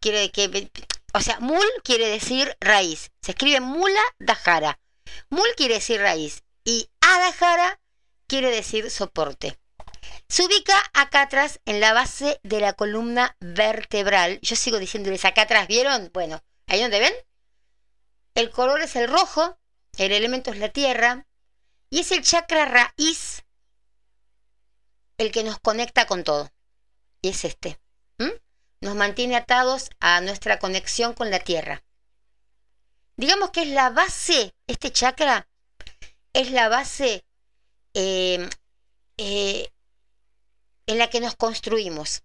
Quiere que o sea, mul quiere decir raíz. Se escribe mula dajara. Mul quiere decir raíz y adhara quiere decir soporte. Se ubica acá atrás en la base de la columna vertebral. Yo sigo diciéndoles acá atrás, ¿vieron? Bueno, ahí donde ven. El color es el rojo, el elemento es la tierra y es el chakra raíz el que nos conecta con todo. Y es este. Nos mantiene atados a nuestra conexión con la tierra. Digamos que es la base, este chakra es la base eh, eh, en la que nos construimos.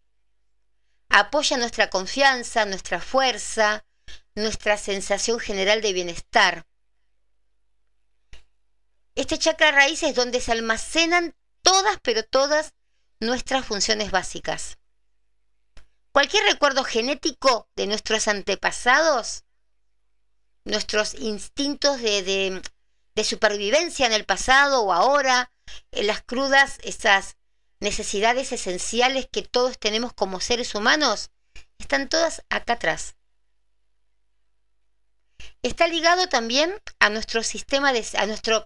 Apoya nuestra confianza, nuestra fuerza, nuestra sensación general de bienestar. Este chakra raíz es donde se almacenan todas, pero todas nuestras funciones básicas. Cualquier recuerdo genético de nuestros antepasados, nuestros instintos de, supervivencia en el pasado o ahora, en las crudas, esas necesidades esenciales que todos tenemos como seres humanos, están todas acá atrás. está ligado también a nuestro sistema de a nuestro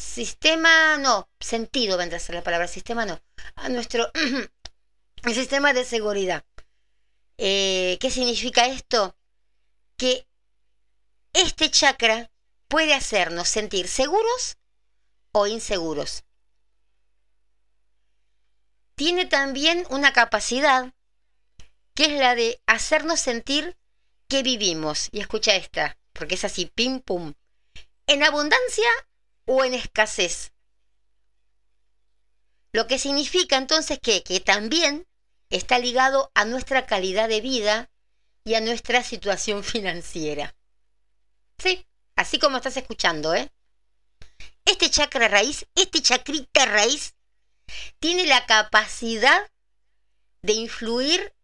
sistema no sentido vendrá a ser la palabra sistema no a nuestro el sistema de seguridad eh, qué significa esto que este chakra puede hacernos sentir seguros o inseguros tiene también una capacidad que es la de hacernos sentir que vivimos. Y escucha esta, porque es así, pim pum. En abundancia o en escasez. Lo que significa entonces que, que también está ligado a nuestra calidad de vida y a nuestra situación financiera. Sí, así como estás escuchando, ¿eh? Este chakra raíz, este chacrita raíz, tiene la capacidad de influir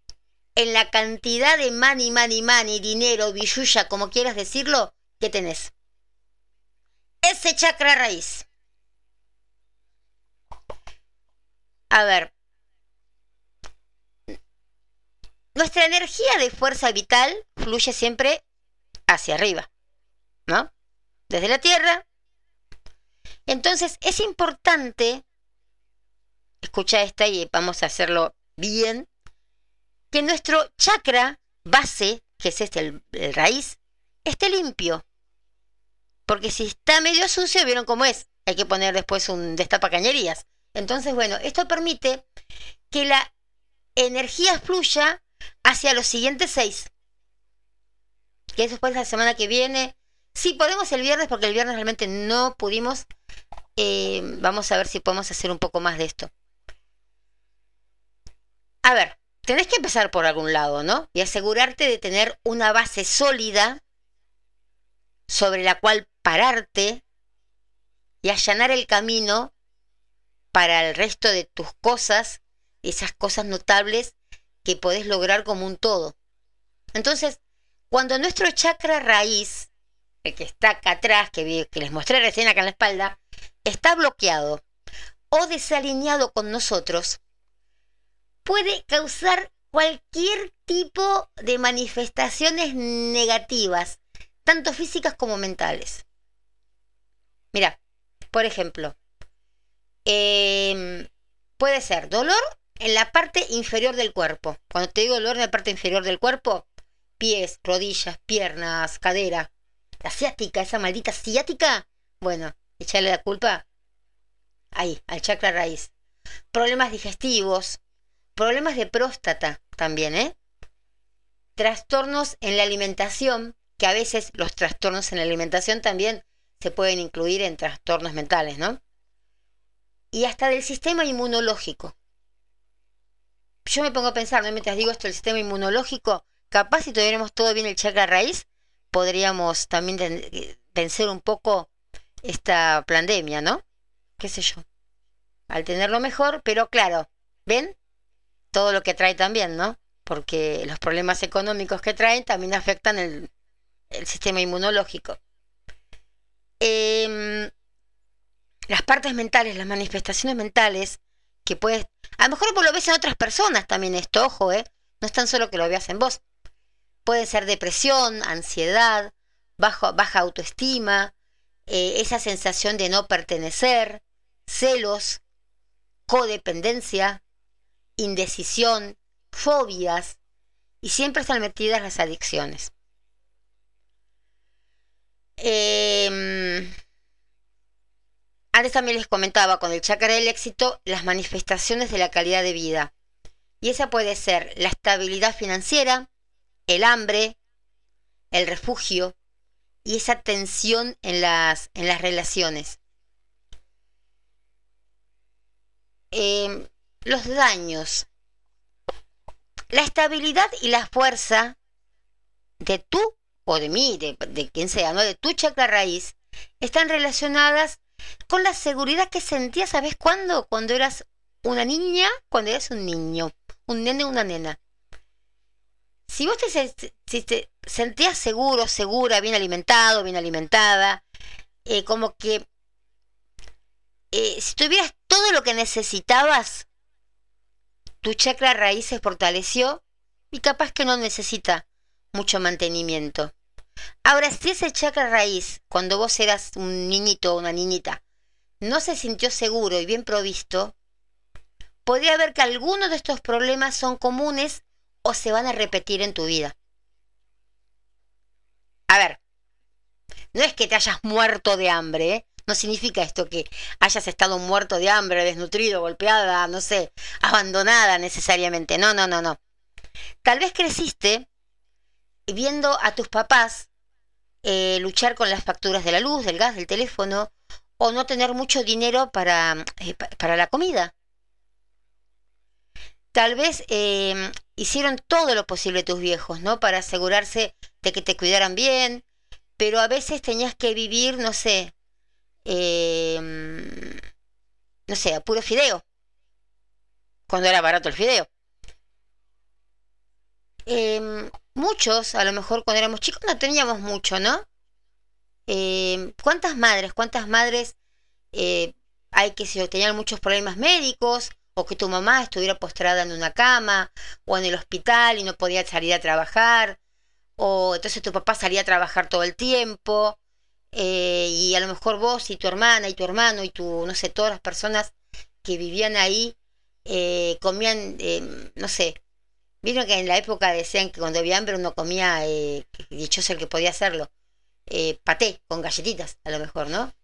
en la cantidad de money, money, money, dinero, billulla, como quieras decirlo, que tenés. Ese chakra raíz. A ver. Nuestra energía de fuerza vital fluye siempre hacia arriba, ¿no? Desde la Tierra. Entonces es importante, escucha esta y vamos a hacerlo bien, que nuestro chakra base, que es este, el, raíz, esté limpio. Porque si está medio sucio, vieron cómo es. Hay que poner después un destapacañerías. Entonces, bueno, esto permite que la energía fluya hacia los siguientes seis. Que después la semana que viene. Sí, podemos el viernes, porque el viernes realmente no pudimos. Eh, vamos a ver si podemos hacer un poco más de esto. A ver, tenés que empezar por algún lado, ¿no? Y asegurarte de tener una base sólida sobre la cual pararte y allanar el camino para el resto de tus cosas, esas cosas notables que podés lograr como un todo. Entonces, cuando nuestro chakra raíz, el que está acá atrás, que, que les mostré recién acá en la espalda, está bloqueado o desalineado con nosotros, puede causar cualquier tipo de manifestaciones negativas, tanto físicas como mentales. Mira, por ejemplo, em, puede ser dolor en la parte inferior del cuerpo. Cuando te digo dolor en la parte inferior del cuerpo, pies, rodillas, piernas, cadera. La ciática, esa maldita ciática, bueno, echarle la culpa ahí, al chakra raíz. Problemas digestivos, Problemas de próstata también, ¿eh? Trastornos en la alimentación, que a veces los trastornos en la alimentación también se pueden incluir en trastornos mentales, ¿no? Y hasta del sistema inmunológico. Yo me pongo a pensar, ¿no? mientras digo esto, el sistema inmunológico, capaz si tuviéramos todo bien el chakra raíz, podríamos también vencer un poco esta pandemia, ¿no? ¿Qué sé yo? Al tenerlo mejor, pero claro, ¿ven? todo lo que trae también, ¿no? Porque los problemas económicos que traen también afectan el, sistema inmunológico. Em, las partes mentales, las manifestaciones mentales, que puedes, a lo mejor vos lo ves en otras personas también esto, ojo, ¿eh? No es tan solo que lo veas en vos. Puede ser depresión, ansiedad, bajo, baja autoestima, eh, esa sensación de no pertenecer, celos, codependencia, indecisión, fobias y siempre están metidas las adicciones. Em, antes también les comentaba con el chakra del éxito las manifestaciones de la calidad de vida. Y esa puede ser la estabilidad financiera, el hambre, el refugio y esa tensión en las, en las relaciones. Eh, los daños. La estabilidad y la fuerza de tú o de mí, de, quien sea, ¿no? De tu chakra raíz, están relacionadas con la seguridad que sentías, ¿sabes cuándo? Cuando eras una niña, cuando eras un niño, un nene una nena. Si vos te, si te sentías seguro, segura, bien alimentado, bien alimentada, eh, como que eh, si tuvieras todo lo que necesitabas, tu chakra raíz se fortaleció y capaz que no necesita mucho mantenimiento. Ahora, si ese chakra raíz, cuando vos eras un niñito o una niñita, no se sintió seguro y bien provisto, podría ver que algunos de estos problemas son comunes o se van a repetir en tu vida. A ver, no es que te hayas muerto de hambre, ¿eh? no significa esto que hayas estado muerto de hambre, desnutrido, golpeada, no sé, abandonada necesariamente. No, no, no, no. Tal vez creciste viendo a tus papás eh, luchar con las facturas de la luz, del gas, del teléfono, o no tener mucho dinero para, eh, para la comida. Tal vez eh, hicieron todo lo posible tus viejos, ¿no? Para asegurarse de que te cuidaran bien, pero a veces tenías que vivir, no sé, eh, no sé, a puro fideo, cuando era barato el fideo. Muchos, a lo mejor cuando éramos chicos no teníamos mucho, ¿no? Eh, ¿Cuántas madres, cuántas madres eh, hay que si tenían muchos problemas médicos o que tu mamá estuviera postrada en una cama o en el hospital y no podía salir a trabajar o entonces tu papá salía a trabajar todo el tiempo eh, y a lo mejor vos y tu hermana y tu hermano y tu, no sé, todas las personas que vivían ahí eh, comían, eh, no sé, vieron que en la época decían que cuando había hambre uno comía, eh, dichoso el que podía hacerlo, eh, paté con galletitas, a lo mejor, ¿no?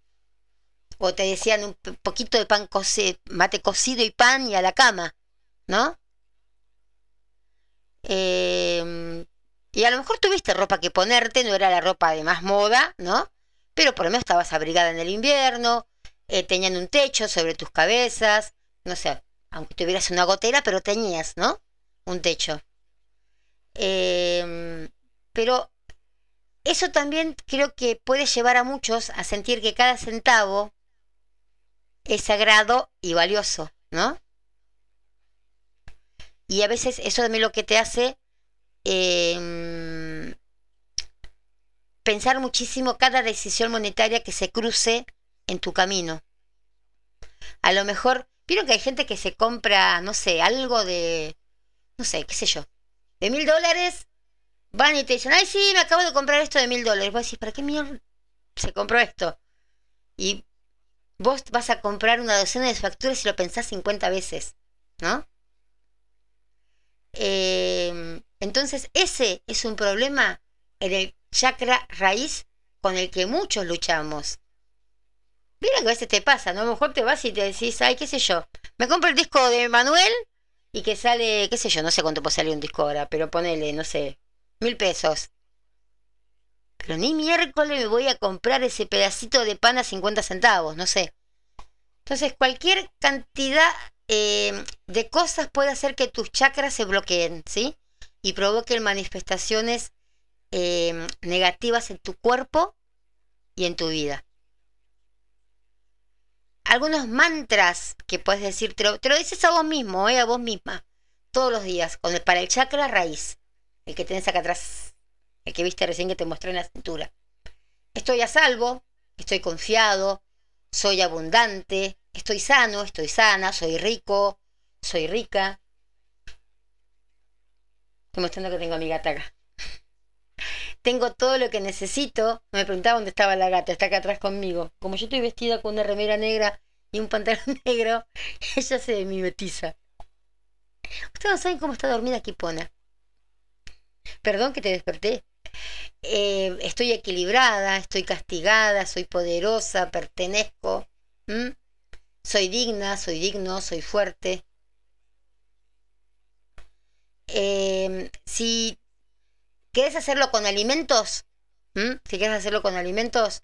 O te decían un poquito de pan cocido, mate cocido y pan y a la cama, ¿no? Eh, y a lo mejor tuviste ropa que ponerte, no era la ropa de más moda, ¿no? Pero por lo menos estabas abrigada en el invierno, eh, tenían un techo sobre tus cabezas, no sé, aunque tuvieras una gotera, pero tenías, ¿no? Un techo. Eh, pero eso también creo que puede llevar a muchos a sentir que cada centavo es sagrado y valioso, ¿no? Y a veces eso también lo que te hace eh, pensar muchísimo cada decisión monetaria que se cruce en tu camino. A lo mejor, vieron que hay gente que se compra, no sé, algo de, no sé, qué sé yo, de mil dólares, van y te dicen, ay, sí, me acabo de comprar esto de mil dólares. Vos decís, ¿para qué mierda se compró esto? Y vos vas a comprar una docena de facturas y lo pensás 50 veces, ¿no? Eh, entonces, ese es un problema en el chakra raíz con el que muchos luchamos. Mira que a veces te pasa, ¿no? A lo mejor te vas y te decís, ay, qué sé yo, me compro el disco de Manuel y que sale, qué sé yo, no sé cuánto puede salir un disco ahora, pero ponele, no sé, mil pesos. Pero ni miércoles me voy a comprar ese pedacito de pan a 50 centavos, no sé. Entonces, cualquier cantidad eh, de cosas puede hacer que tus chakras se bloqueen, ¿sí? Y provoquen manifestaciones eh, negativas en tu cuerpo y en tu vida. Algunos mantras que puedes decir, te lo, te dices a vos mismo, eh, a vos misma, todos los días, con el, para el chakra raíz, el que tenés acá atrás, el que viste recién que te mostré en la cintura. Estoy a salvo, estoy confiado, soy abundante, estoy sano, estoy sana, soy rico, soy rica. Estoy mostrando que tengo mi gata acá. Tengo todo lo que necesito. Me preguntaba dónde estaba la gata, está acá atrás conmigo. Como yo estoy vestida con una remera negra y un pantalón negro, ella se mimetiza. Ustedes no saben cómo está dormida Kipona. Perdón que te desperté. Eh, estoy equilibrada, estoy castigada, soy poderosa, pertenezco. Soy digna, soy digno, soy fuerte. Eh, si quieres hacerlo con alimentos, si quieres hacerlo con alimentos,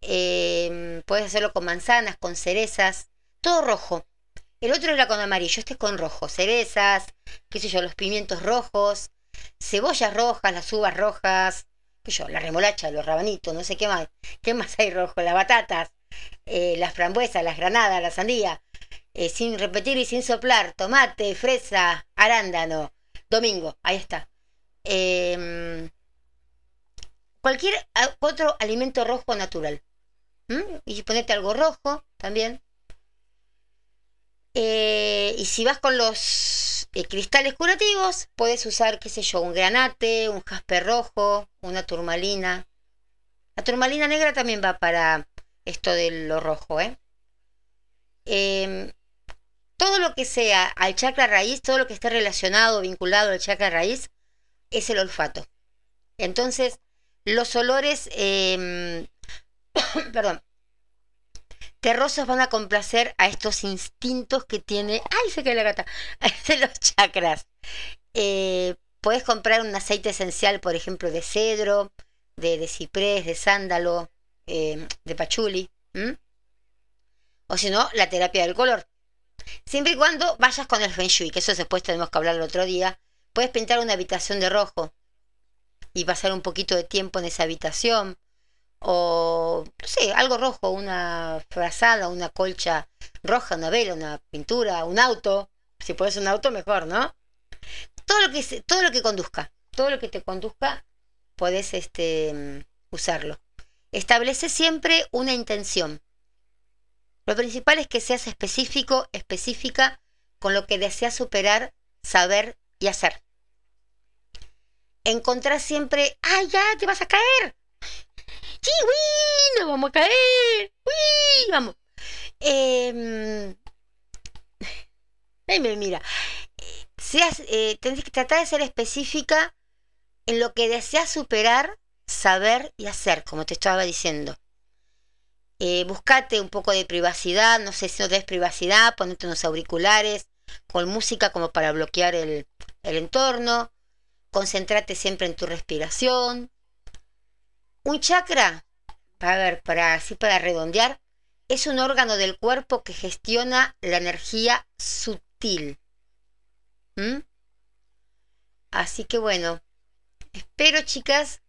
eh, puedes hacerlo con manzanas, con cerezas, todo rojo. El otro era con amarillo, este es con rojo. Cerezas, qué sé yo, los pimientos rojos, cebollas rojas, las uvas rojas, qué sé yo, la remolacha, los rabanitos, no sé qué más. ¿Qué más hay rojo? Las batatas, eh, las frambuesas, las granadas, la sandía. Eh, sin repetir y sin soplar, tomate, fresa, arándano. Domingo, ahí está. Eh, cualquier otro alimento rojo natural. Y ponete algo rojo también. Eh, y si vas con los eh, cristales curativos, puedes usar, qué sé yo, un granate, un jaspe rojo, una turmalina. La turmalina negra también va para esto de lo rojo, ¿eh? Em, todo lo que sea al chakra raíz, todo lo que esté relacionado, vinculado al chakra raíz, es el olfato. Entonces, los olores, em, perdón, terrosos van a complacer a estos instintos que tiene, ay, se cae la gata, de los chakras. Eh, puedes comprar un aceite esencial, por ejemplo, de cedro, de, ciprés, de sándalo, em, de pachuli. O si no, la terapia del color. Siempre y cuando vayas con el Feng Shui, que eso después tenemos que hablar el otro día. Puedes pintar una habitación de rojo y pasar un poquito de tiempo en esa habitación. O, no sé, algo rojo, una frazada, una colcha roja, una vela, una pintura, un auto. Si puedes un auto, mejor, ¿no? Todo lo que, todo lo que conduzca, todo lo que te conduzca, puedes este, usarlo. Establece siempre una intención. Lo principal es que seas específico, específica con lo que deseas superar, saber y hacer. Encontrar siempre, ¡ay, ya, te vas a caer! ¡Sí, uy! ¡Nos vamos a caer! ¡Uy! Vamos. Eh, mira. Seas, eh, tenés que tratar de ser específica en lo que deseas superar, saber y hacer, como te estaba diciendo. Eh, buscate un poco de privacidad, no sé si no tenés privacidad, ponete unos auriculares con música como para bloquear el, el entorno, concéntrate siempre en tu respiración. Un chakra, a ver, para así para redondear, es un órgano del cuerpo que gestiona la energía sutil. ¿Mm? Así que bueno, espero chicas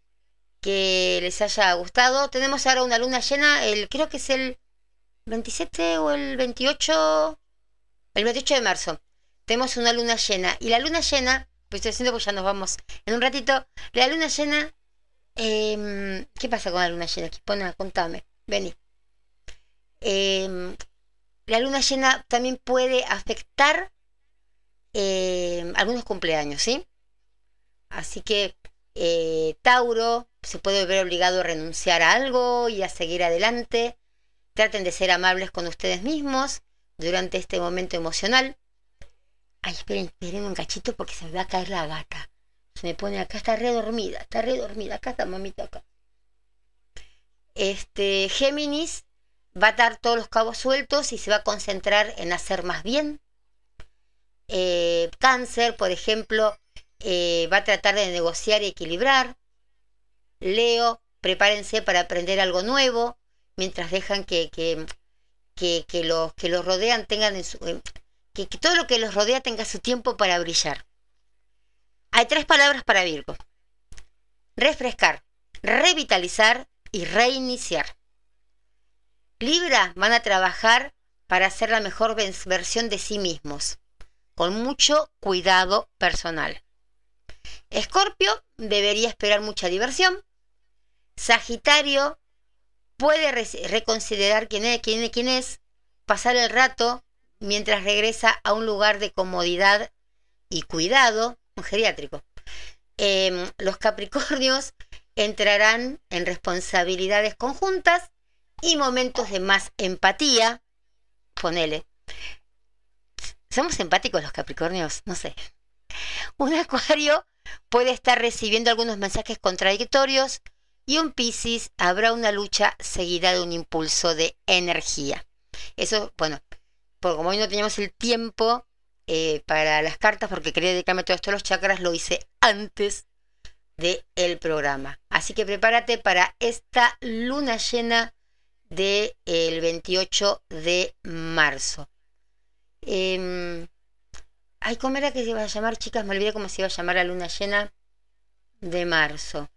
que les haya gustado. Tenemos ahora una luna llena, el creo que es el 27 o el 28, el 28 de marzo. Tenemos una luna llena y la luna llena, pues estoy haciendo pues ya nos vamos en un ratito. La luna llena, em, ¿qué pasa con la luna llena? Contame, vení. Em, la luna llena también puede afectar em, algunos cumpleaños, ¿sí? Así que eh, Tauro se puede ver obligado a renunciar a algo y a seguir adelante. Traten de ser amables con ustedes mismos durante este momento emocional. Ay, esperen, esperen un cachito porque se me va a caer la gata. Se me pone acá, está re dormida, está re dormida, acá está mamita acá. Este, Géminis va a dar todos los cabos sueltos y se va a concentrar en hacer más bien. Eh, cáncer, por ejemplo, eh, va a tratar de negociar y equilibrar. Leo, prepárense para aprender algo nuevo, mientras dejan que, que, que, los que los rodean tengan eh, que, todo lo que los rodea tenga su tiempo para brillar. Hay tres palabras para Virgo. Refrescar, revitalizar y reiniciar. Libra van a trabajar para hacer la mejor versión de sí mismos, con mucho cuidado personal. Escorpio debería esperar mucha diversión. Sagitario puede reconsiderar quién es, quién, quién es, pasar el rato mientras regresa a un lugar de comodidad y cuidado, un geriátrico. Em, los Capricornios entrarán en responsabilidades conjuntas y momentos de más empatía. Ponele. ¿Somos empáticos los Capricornios? No sé. Un Acuario puede estar recibiendo algunos mensajes contradictorios y un Piscis habrá una lucha seguida de un impulso de energía. Eso, bueno, porque como hoy no teníamos el tiempo eh, para las cartas, porque quería dedicarme todo esto a los chakras, lo hice antes del el programa. Así que prepárate para esta luna llena del el 28 de marzo. Em, Ay, ¿cómo era que se iba a llamar, chicas? Me olvidé cómo se iba a llamar la luna llena de marzo.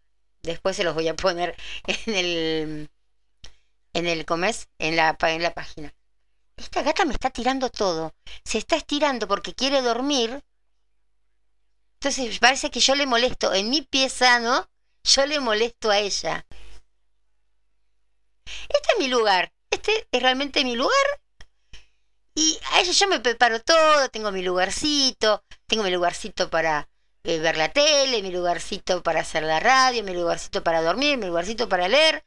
Después se los voy a poner en el. En el comes, en la, en la página. Esta gata me está tirando todo. Se está estirando porque quiere dormir. Entonces parece que yo le molesto. En mi pieza, ¿no? Yo le molesto a ella. Este es mi lugar. Este es realmente mi lugar. Y a ella yo me preparo todo, tengo mi lugarcito, tengo mi lugarcito para eh, ver la tele, mi lugarcito para hacer la radio, mi lugarcito para dormir, mi lugarcito para leer.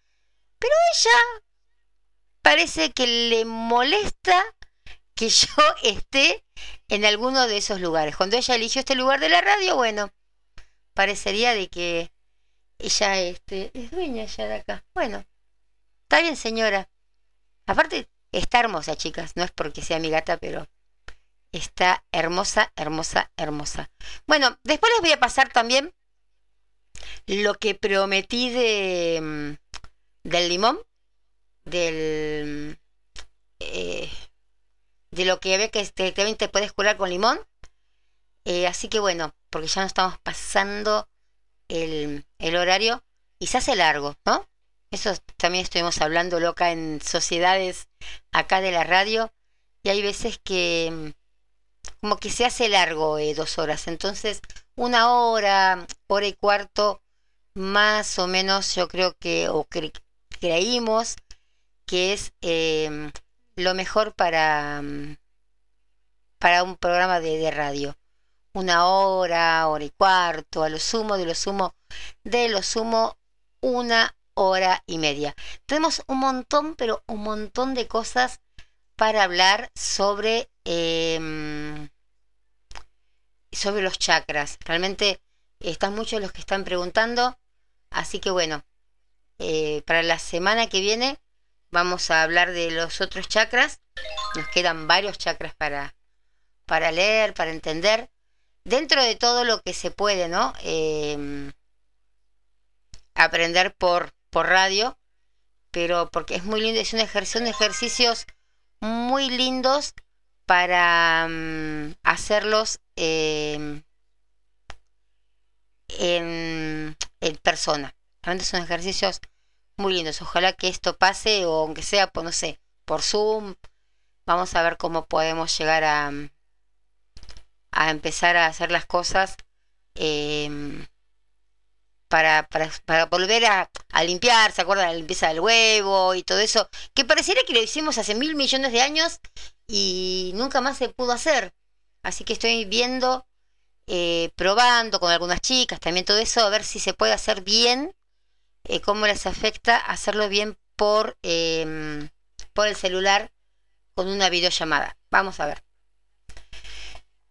Pero ella parece que le molesta que yo esté en alguno de esos lugares. Cuando ella eligió este lugar de la radio, bueno, parecería de que ella este, es dueña ya de acá. Bueno, está bien señora. Aparte, está hermosa, chicas. No es porque sea mi gata, pero está hermosa, hermosa, hermosa. Bueno, después les voy a pasar también lo que prometí de mm, del limón, del eh, de lo que ve que este, también te puedes curar con limón. Eh, así que bueno, porque ya no estamos pasando el, el horario y se hace largo, ¿no? Eso también estuvimos hablando loca en sociedades acá de la radio y hay veces que mm, como que se hace largo eh, dos horas, entonces una hora, hora y cuarto, más o menos yo creo que, o creímos que es em, lo mejor para, mm, para un programa de, de radio. Una hora, hora y cuarto, a lo sumo, de lo sumo, de lo sumo, una hora y media. Tenemos un montón, pero un montón de cosas para hablar sobre, em, sobre los chakras. Realmente están muchos los que están preguntando. Así que bueno, eh, para la semana que viene vamos a hablar de los otros chakras. Nos quedan varios chakras para, para leer, para entender. Dentro de todo lo que se puede, ¿no? Em, aprender por, por radio, pero porque es muy lindo, es un ejercicio, ejercicios muy lindos para mm, hacerlos em, en, en, persona. Realmente son ejercicios muy lindos. Ojalá que esto pase, o aunque sea, por, no sé, por Zoom. Vamos a ver cómo podemos llegar a, a empezar a hacer las cosas para, para, para, volver a, a, limpiar, ¿se acuerdan? La limpieza del huevo y todo eso, que pareciera que lo hicimos hace mil millones de años y nunca más se pudo hacer. Así que estoy viendo, eh, probando con algunas chicas, también todo eso, a ver si se puede hacer bien, eh, cómo les afecta hacerlo bien por, eh, por el celular con una videollamada. Vamos a ver.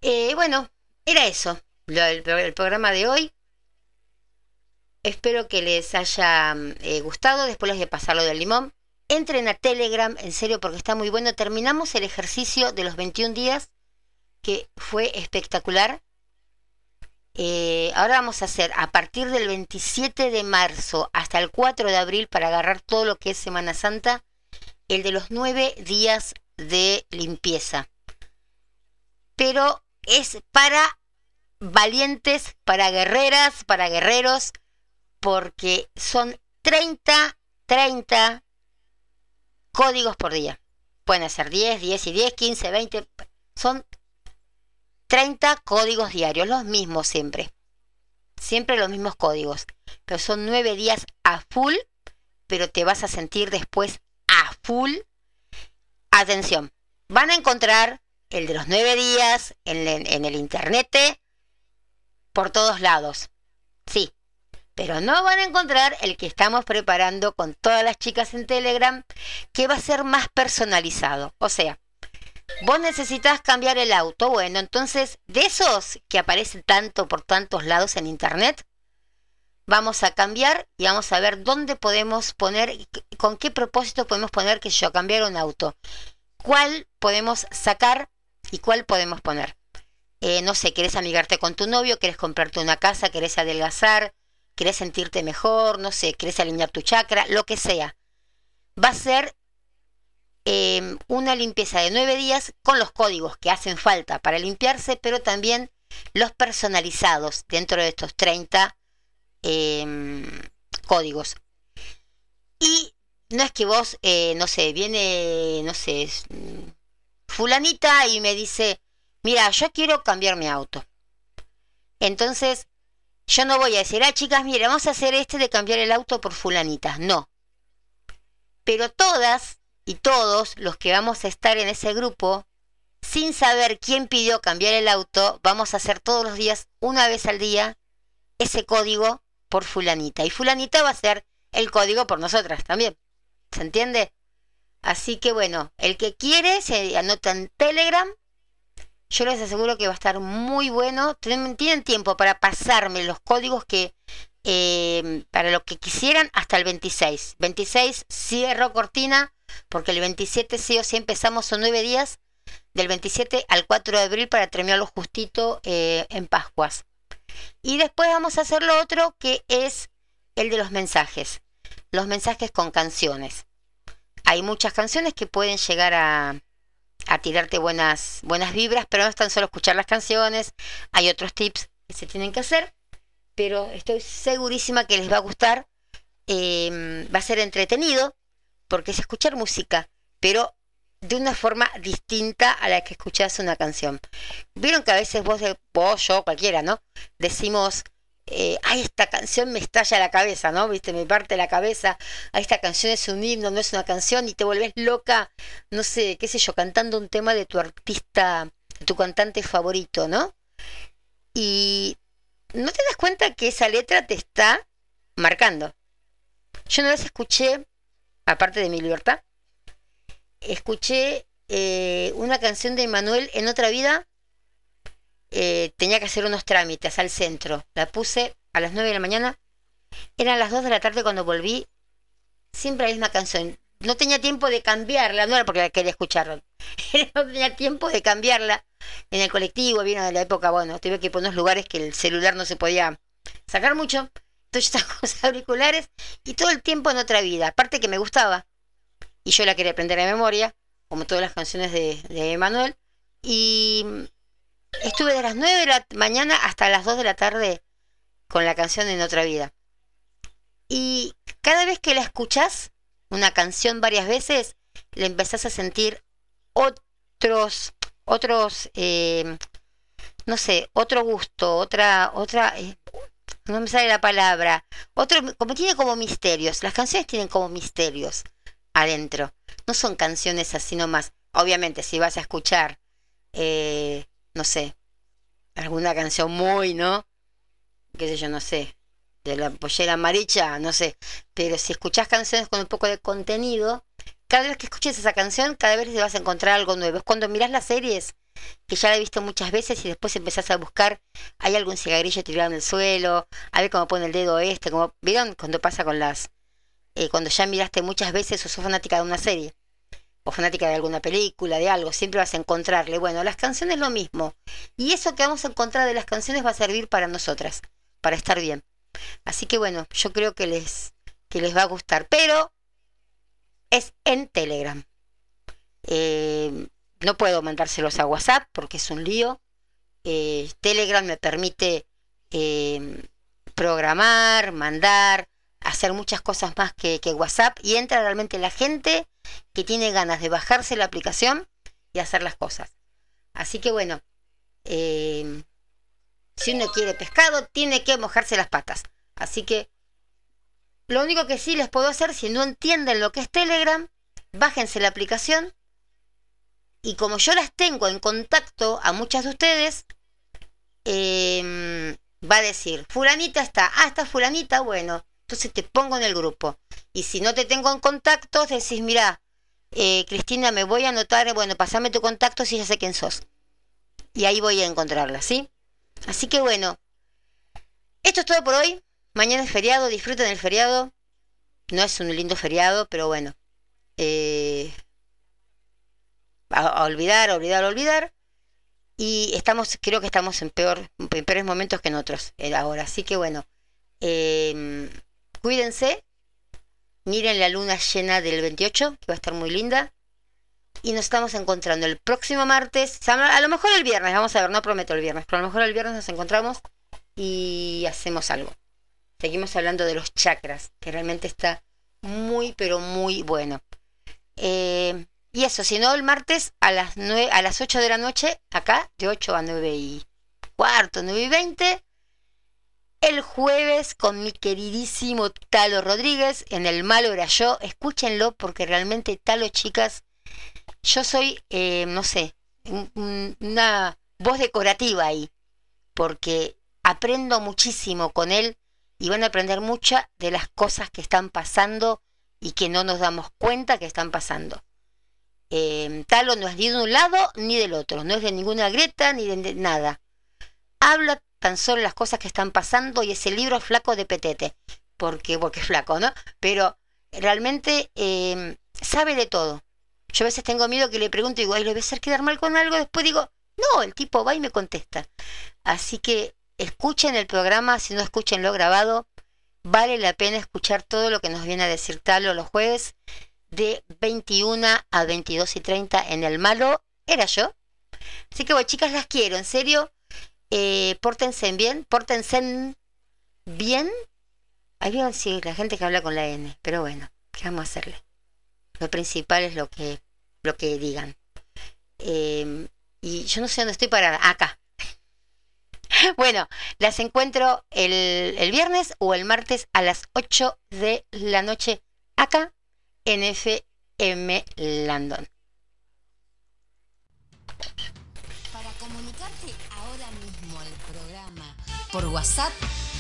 Eh, bueno, era eso, el, el, programa de hoy. Espero que les haya eh, gustado. Después les voy a pasar lo del limón. Entren a Telegram, en serio, porque está muy bueno. Terminamos el ejercicio de los 21 días, que fue espectacular. Eh, ahora vamos a hacer a partir del 27 de marzo hasta el 4 de abril para agarrar todo lo que es Semana Santa, el de los 9 días de limpieza. Pero es para valientes, para guerreras, para guerreros, porque son 30, 30 códigos por día. Pueden ser 10, 10 y 10, 15, 20. Son 30 códigos diarios, los mismos siempre. Siempre los mismos códigos. Pero son 9 días a full, pero te vas a sentir después a full. Atención, van a encontrar el de los nueve días, en, en el internet, por todos lados. Sí, pero no van a encontrar el que estamos preparando con todas las chicas en Telegram, que va a ser más personalizado. O sea, vos necesitas cambiar el auto. Bueno, entonces, de esos que aparecen tanto por tantos lados en internet, vamos a cambiar y vamos a ver dónde podemos poner, con qué propósito podemos poner que yo cambiar un auto. ¿Cuál podemos sacar ¿Y cuál podemos poner? Eh, no sé, querés amigarte con tu novio, querés comprarte una casa, querés adelgazar, querés sentirte mejor, no sé, querés alinear tu chakra, lo que sea. Va a ser eh, una limpieza de nueve días con los códigos que hacen falta para limpiarse, pero también los personalizados dentro de estos 30 eh, em, códigos. Y no es que vos, eh, no sé, viene, no sé, fulanita y me dice, mira, yo quiero cambiar mi auto. Entonces, yo no voy a decir, ah, chicas, mira, vamos a hacer este de cambiar el auto por fulanita. No. Pero todas y todos los que vamos a estar en ese grupo sin saber quién pidió cambiar el auto, vamos a hacer todos los días, una vez al día, ese código por fulanita. Y fulanita va a ser el código por nosotras también. ¿Se entiende? Así que bueno, el que quiere se anota en Telegram. Yo les aseguro que va a estar muy bueno. Tienen tiempo para pasarme los códigos que eh, para lo que quisieran hasta el 26. 26 cierro cortina porque el 27 sí o sí empezamos, son nueve días, del 27 al 4 de abril para terminarlo justito eh, en Pascuas. Y después vamos a hacer lo otro que es el de los mensajes. Los mensajes con canciones. Hay muchas canciones que pueden llegar a, a tirarte buenas, buenas vibras, pero no es tan solo escuchar las canciones. Hay otros tips que se tienen que hacer, pero estoy segurísima que les va a gustar. Eh, va a ser entretenido porque es escuchar música, pero de una forma distinta a la que escuchás una canción. Vieron que a veces vos, vos yo, cualquiera, ¿no? Decimos, eh, ay, esta canción me estalla la cabeza, ¿no? Viste, me parte la cabeza, ay, esta canción es un himno, no es una canción, y te volvés loca, no sé, qué sé yo, cantando un tema de tu artista, de tu cantante favorito, ¿no? Y no te das cuenta que esa letra te está marcando. Yo una vez escuché aparte de mi libertad, escuché eh, una canción de Manuel en otra vida. Eh, tenía que hacer unos trámites al centro. La puse a las 9 de la mañana. Eran las 2 de la tarde cuando volví. Siempre la misma canción. No tenía tiempo de cambiarla, no era porque quería escucharla. no tenía tiempo de cambiarla en el colectivo. Vino de la época, bueno, tuve que ir por unos lugares que el celular no se podía sacar mucho. Entonces estaba con los auriculares y todo el tiempo en otra vida. Aparte que me gustaba. Y yo la quería aprender de memoria, como todas las canciones de, de. Y estuve de las 9 de la mañana hasta las 2 de la tarde con la canción en otra vida. Y cada vez que la escuchas, una canción varias veces, le empezás a sentir otros, otros, eh, no sé, otro gusto, otra, otra, eh, no me sale la palabra, otro, como tiene como misterios, las canciones tienen como misterios adentro, no son canciones así nomás, obviamente si vas a escuchar, eh, no sé, alguna canción muy, ¿no? qué sé yo, no sé, de la pollera amarilla, no sé, pero si escuchas canciones con un poco de contenido, cada vez que escuches esa canción, cada vez te vas a encontrar algo nuevo. Es cuando miras las series que ya la he visto muchas veces y después empezás a buscar, hay algún cigarrillo tirado en el suelo, a ver cómo pone el dedo este, como vieron cuando pasa con las, eh, cuando ya miraste muchas veces o sos fanática de una serie, o fanática de alguna película, de algo, siempre vas a encontrarle. Bueno, las canciones lo mismo. Y eso que vamos a encontrar de las canciones va a servir para nosotras, para estar bien. Así que bueno, yo creo que les, que les va a gustar. Pero es en Telegram. Eh, no puedo mandárselos a WhatsApp porque es un lío. Eh, Telegram me permite eh, programar, mandar, hacer muchas cosas más que, WhatsApp y entra realmente la gente que tiene ganas de bajarse la aplicación y hacer las cosas. Así que bueno, eh, si uno quiere pescado, tiene que mojarse las patas. Así que lo único que sí les puedo hacer, si no entienden lo que es Telegram, bájense la aplicación y como yo las tengo en contacto a muchas de ustedes, em, va a decir, fulanita está, ah, está fulanita, bueno, entonces te pongo en el grupo. Y si no te tengo en contacto, decís, mira, eh, Cristina, me voy a anotar, bueno, pasame tu contacto si ya sé quién sos. Y ahí voy a encontrarla, ¿sí? Así que bueno, esto es todo por hoy. Mañana es feriado, disfruten el feriado. No es un lindo feriado, pero bueno. Eh, a, olvidar, a olvidar, a olvidar. Y estamos, creo que estamos en, peor, en peores momentos que en otros eh, ahora. Así que bueno, em, cuídense. Miren la luna llena del 28, que va a estar muy linda. Y nos estamos encontrando el próximo martes. A lo mejor el viernes, vamos a ver, no prometo el viernes, pero a lo mejor el viernes nos encontramos y hacemos algo. Seguimos hablando de los chakras, que realmente está muy, pero muy bueno. Eh, y eso, si no, el martes a las, 9, a las 8 de la noche, acá, de 8 a 9 y cuarto, 9 y 20. El jueves con mi queridísimo Talo Rodríguez, en El Malo Era Yo. Escúchenlo porque realmente Talo, chicas, yo soy, eh, no sé, una voz decorativa ahí, porque aprendo muchísimo con él y van a aprender muchas de las cosas que están pasando y que no nos damos cuenta que están pasando. Eh, Talo no es ni de un lado ni del otro, no es de ninguna grieta ni de nada. Habla tan solo las cosas que están pasando y ese libro es flaco de petete, porque, porque es flaco, ¿no? Pero realmente eh, sabe de todo. Yo a veces tengo miedo que le pregunto y digo, ay, le voy a hacer quedar mal con algo. Después digo, no, el tipo va y me contesta. Así que escuchen el programa, si no escuchen lo grabado, vale la pena escuchar todo lo que nos viene a decir Talo los jueves de 21 a 22 y 30 en el malo. Era yo. Así que, bueno, chicas, las quiero, en serio. Eh, pórtense bien, pórtense bien. Ahí van sí, la gente que habla con la N, pero bueno, ¿qué vamos a hacerle? Lo principal es lo que, lo que digan. Eh, y yo no sé dónde estoy parada. Acá. Bueno, las encuentro el, el, viernes o el martes a las 8 de la noche acá NFM Landon. Para comunicarte ahora mismo al programa por WhatsApp,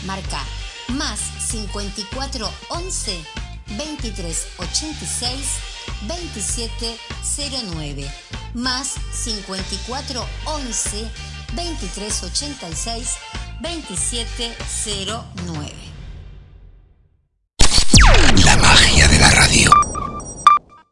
marca más 54 11 23 86 27 09 más 54 11 23 86 27 09. La magia la radio.